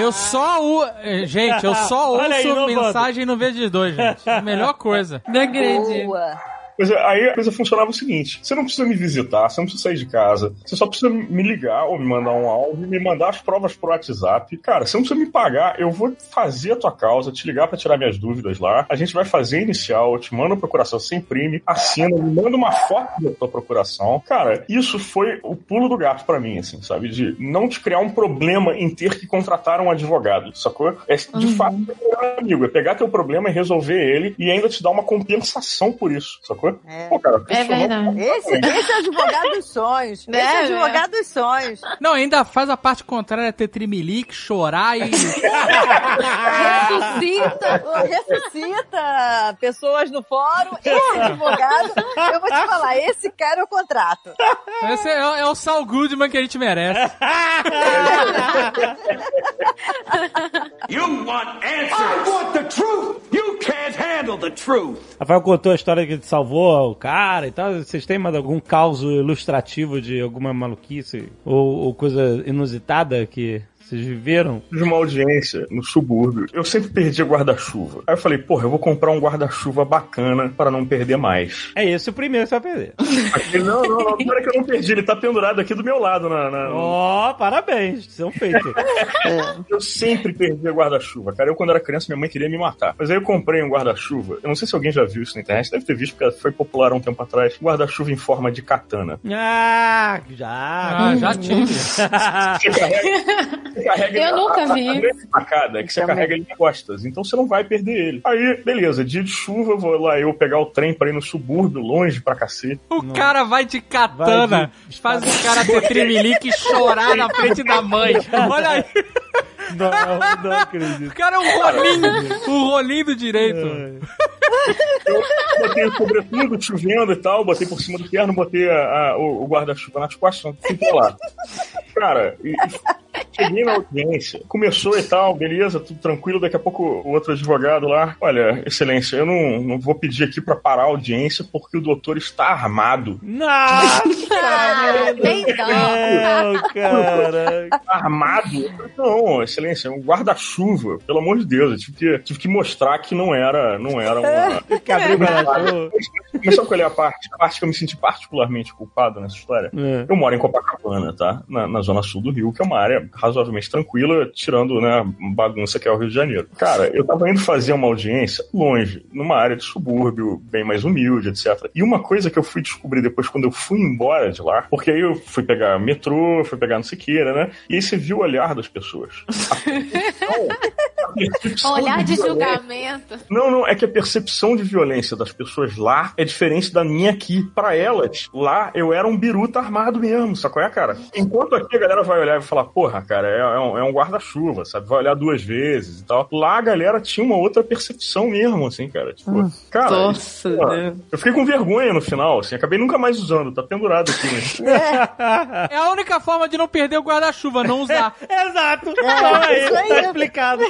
Eu só o. eh, Gente, eu só Olha aí, ouço inovando. mensagem no vezes dois, gente. A melhor coisa. Não acredito. Boa. É, aí a coisa funcionava o seguinte: você não precisa me visitar, você não precisa sair de casa, você só precisa me ligar ou me mandar um áudio, me mandar as provas pro WhatsApp. Cara, você não precisa me pagar, eu vou fazer a tua causa, te ligar pra tirar minhas dúvidas lá. A gente vai fazer inicial, eu te mando a procuração, você imprime, assina, me manda uma foto da tua procuração. Cara, isso foi o pulo do gato pra mim, assim, sabe? De não te criar um problema em ter que contratar um advogado, sacou? É de fato meu amigo, é pegar teu problema e resolver ele e ainda te dar uma compensação por isso, sacou? É. Pô, cara, É verdade. Esse, esse é o advogado dos sonhos. Esse é o advogado dos sonhos. Não, ainda faz a parte contrária, ter trimelique, chorar e. Ressuscita. Ressuscita pessoas no fórum. Esse advogado, eu vou te falar, esse cara é o contrato. Esse é, é o Saul Goodman que a gente merece. You want answers. I want the truth. You can't handle the truth. Rafael contou a história que ele salvou o cara e tal. Vocês têm mais algum caos ilustrativo de alguma maluquice ou, ou coisa inusitada que vocês viveram? de uma audiência no subúrbio. Eu sempre perdia guarda-chuva. Aí eu falei, porra, eu vou comprar um guarda-chuva bacana para não perder mais. É esse o primeiro que você vai perder. Ele, não, não, não, é que eu não perdi, ele tá pendurado aqui do meu lado. Na, na- Ó, parabéns, são feitos. Eu sempre perdia guarda-chuva, cara. Eu, quando era criança, minha mãe queria me matar. Mas aí eu comprei um guarda-chuva. Eu não sei se alguém já viu isso na internet, deve ter visto, porque foi popular há um tempo atrás. Guarda-chuva em forma de katana. ah, já. Ah, já tive. Você carrega, você carrega Eu nunca a, vi. A, grande sacada é que você Também. carrega ele nas costas, então você não vai perder ele. Aí, beleza, dia de chuva, vou lá eu pegar o trem pra ir no subúrbio, longe pra cacete. O cara vai de katana, Vai faz o cara ter trimelique e chorar na frente da mãe. Olha aí, Não, não acredito. o cara é um rolinho, um rolinho do direito. Botei o sobretudo, chovendo e tal, botei por cima do terno, botei a- a- o, o guarda-chuva nas costas, fiquei lá. Cara, e, e cheguei na audiência, começou e tal, beleza, tudo tranquilo, daqui a pouco o outro advogado lá, olha, excelência, eu não, não vou pedir aqui pra parar a audiência porque o doutor está armado. Nossa! Ah, dó. Não, cara. Armado? Eu Não, excelência, é um guarda-chuva, pelo amor de Deus, eu tive que, tive que mostrar que não era, não era uma... Guarda-chuva. Mas sabe qual é a parte? A parte que eu me senti particularmente culpado nessa história? É. Eu moro em Copacabana, tá? Na, na zona sul do Rio, que é uma área razoavelmente tranquila, tirando, né, bagunça que é o Rio de Janeiro. Cara, eu tava indo fazer uma audiência longe, numa área de subúrbio, bem mais humilde, etc. E uma coisa que eu fui descobrir depois, quando eu fui embora de lá, porque aí eu fui pegar metrô, fui pegar não sei o que, né? E aí você viu o olhar das pessoas. Percepção- Olhar de julgamento. não, não, é que a percepção de violência das pessoas lá é diferente da minha aqui. Pra elas, lá eu era um biruta armado mesmo, sacou é, cara? Enquanto aqui a galera vai olhar e vai falar, porra, cara, é, é um, é um guarda-chuva, sabe? Vai olhar duas vezes e tal. Lá a galera tinha uma outra percepção mesmo, assim, cara. Tipo, cara, Nossa, Deus. eu fiquei com vergonha no final, assim, acabei nunca mais usando, tá pendurado aqui, né? É a única forma de não perder o guarda-chuva, não usar. Exato. Então aí, isso aí. tá explicado.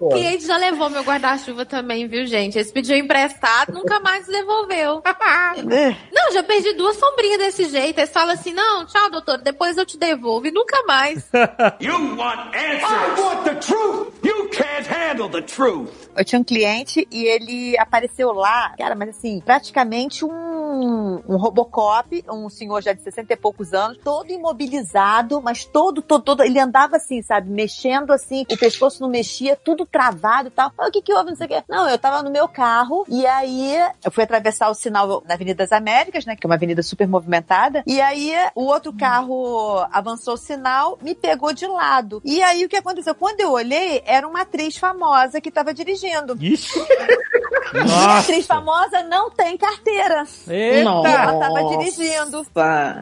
O cliente já levou meu guarda-chuva também, viu, gente? Eles pediu emprestado, nunca mais devolveu. Não, já perdi duas sombrinhas desse jeito. Eles falam assim: não, tchau, doutor, depois eu te devolvo. E nunca mais. You want answers? I want the truth. You can't handle the truth. Eu tinha um cliente e ele apareceu lá, cara, mas assim, praticamente um, um Robocop, um senhor já de 60 e poucos anos, todo imobilizado, mas todo, todo, todo, ele andava assim, sabe, mexendo assim, o pescoço não mexia, tudo travado e tal. Ah, o que que houve, não sei o quê. Não, eu tava no meu carro e aí eu fui atravessar o sinal na Avenida das Américas, né, que é uma avenida super movimentada, e aí o outro carro avançou o sinal, me pegou de lado. E aí o que aconteceu? Quando eu olhei, era uma atriz famosa que tava dirigindo. Ixi. E a atriz famosa não tem carteira. Eita! E ela tava dirigindo.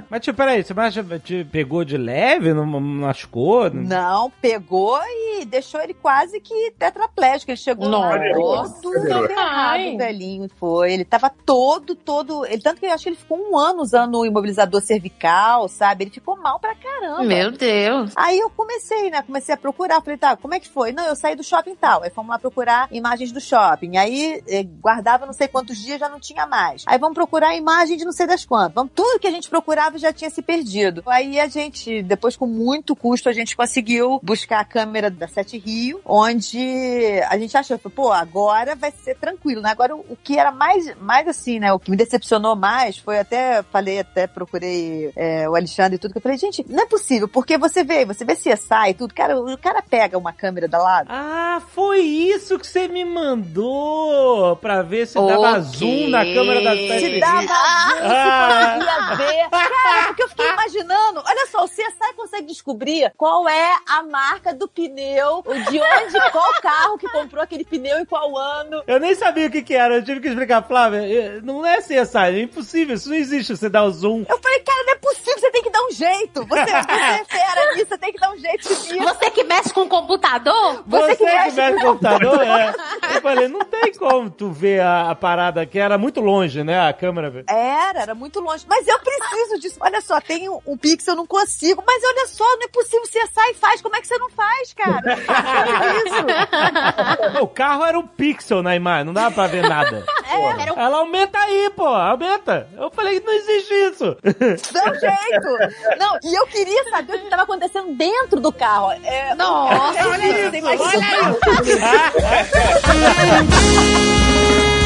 Mas, tipo, peraí, você acha te pegou de leve? Não não machucou? Não, pegou e deixou ele quase que tetraplégico. Ele chegou lá Nossa. todo ferrado, velhinho. Foi. Ele tava todo, todo. Ele, tanto que eu acho que ele ficou um ano usando o imobilizador cervical, sabe? Ele ficou mal pra caramba. Meu Deus. Aí eu comecei, né? Comecei a procurar. Falei, tá, como é que foi? Não, eu saí do shopping tal. Aí fomos lá procurar imagens do shopping. Aí eh, guardava não sei quantos dias, já não tinha mais. Aí vamos procurar imagem de não sei das quantas. Tudo que a gente procurava já tinha se perdido. Aí a gente, depois com muito custo, a gente conseguiu buscar a câmera da Sete Rio, onde a gente achou, pô, agora vai ser tranquilo, né? Agora o, que era mais, mais assim, né? O que me decepcionou mais foi até, falei, até procurei é, o Alexandre e tudo, que eu falei, gente, não é possível, porque você vê, você vê CSI e tudo, cara, o cara pega uma câmera da lado. Ah, foi isso que você me mandou pra ver se dava Ok. zoom na câmera da Se dava zoom, Ah. ver. Cara, porque eu fiquei imaginando, olha só, o CSI consegue descobrir qual é a marca do pneu, de onde, qual carro que comprou aquele pneu em qual ano. Eu nem sabia o que que era, eu tive que explicar, Flávia, não é CSI, é impossível, isso não existe, você dá o zoom. Eu falei, cara, não é possível, você tem que dar um jeito. Você, você é fera nisso, você tem que dar um jeito nisso. Você que mexe com o computador? Você, que mexe mexe com no computador, é. Eu falei, não tem como tu ver a, a parada, que era muito longe, né, a câmera. Velho. Era, era muito longe. Mas eu preciso disso. Olha só, tem um, um pixel, eu não consigo. Mas olha só, não é possível. Você sai e faz. Como é que você não faz, cara? isso. O carro era um pixel na imagem, não dava pra ver nada. Era um Ela aumenta aí, pô, aumenta. Eu falei, não existe isso. Dá um jeito. Não, e eu queria saber o que estava acontecendo dentro do carro. É, Nossa, olha isso,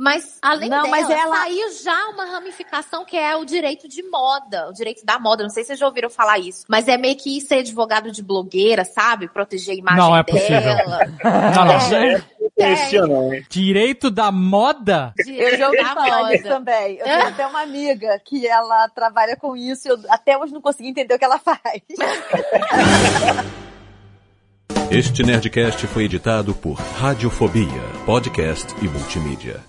Mas além Não, dela, mas ela- saiu já uma ramificação que é o direito de moda, o direito da moda. Não sei se vocês já ouviram falar isso, mas é meio que ser advogado de blogueira, sabe? Proteger a imagem Não, é possível. dela. Não, não. Não, hein? Direito da moda? Eu já ouvi da moda. também. Eu tenho até uma amiga que ela trabalha com isso e eu até hoje não consegui entender o que ela faz. Este Nerdcast foi editado por Radiofobia, podcast e multimídia.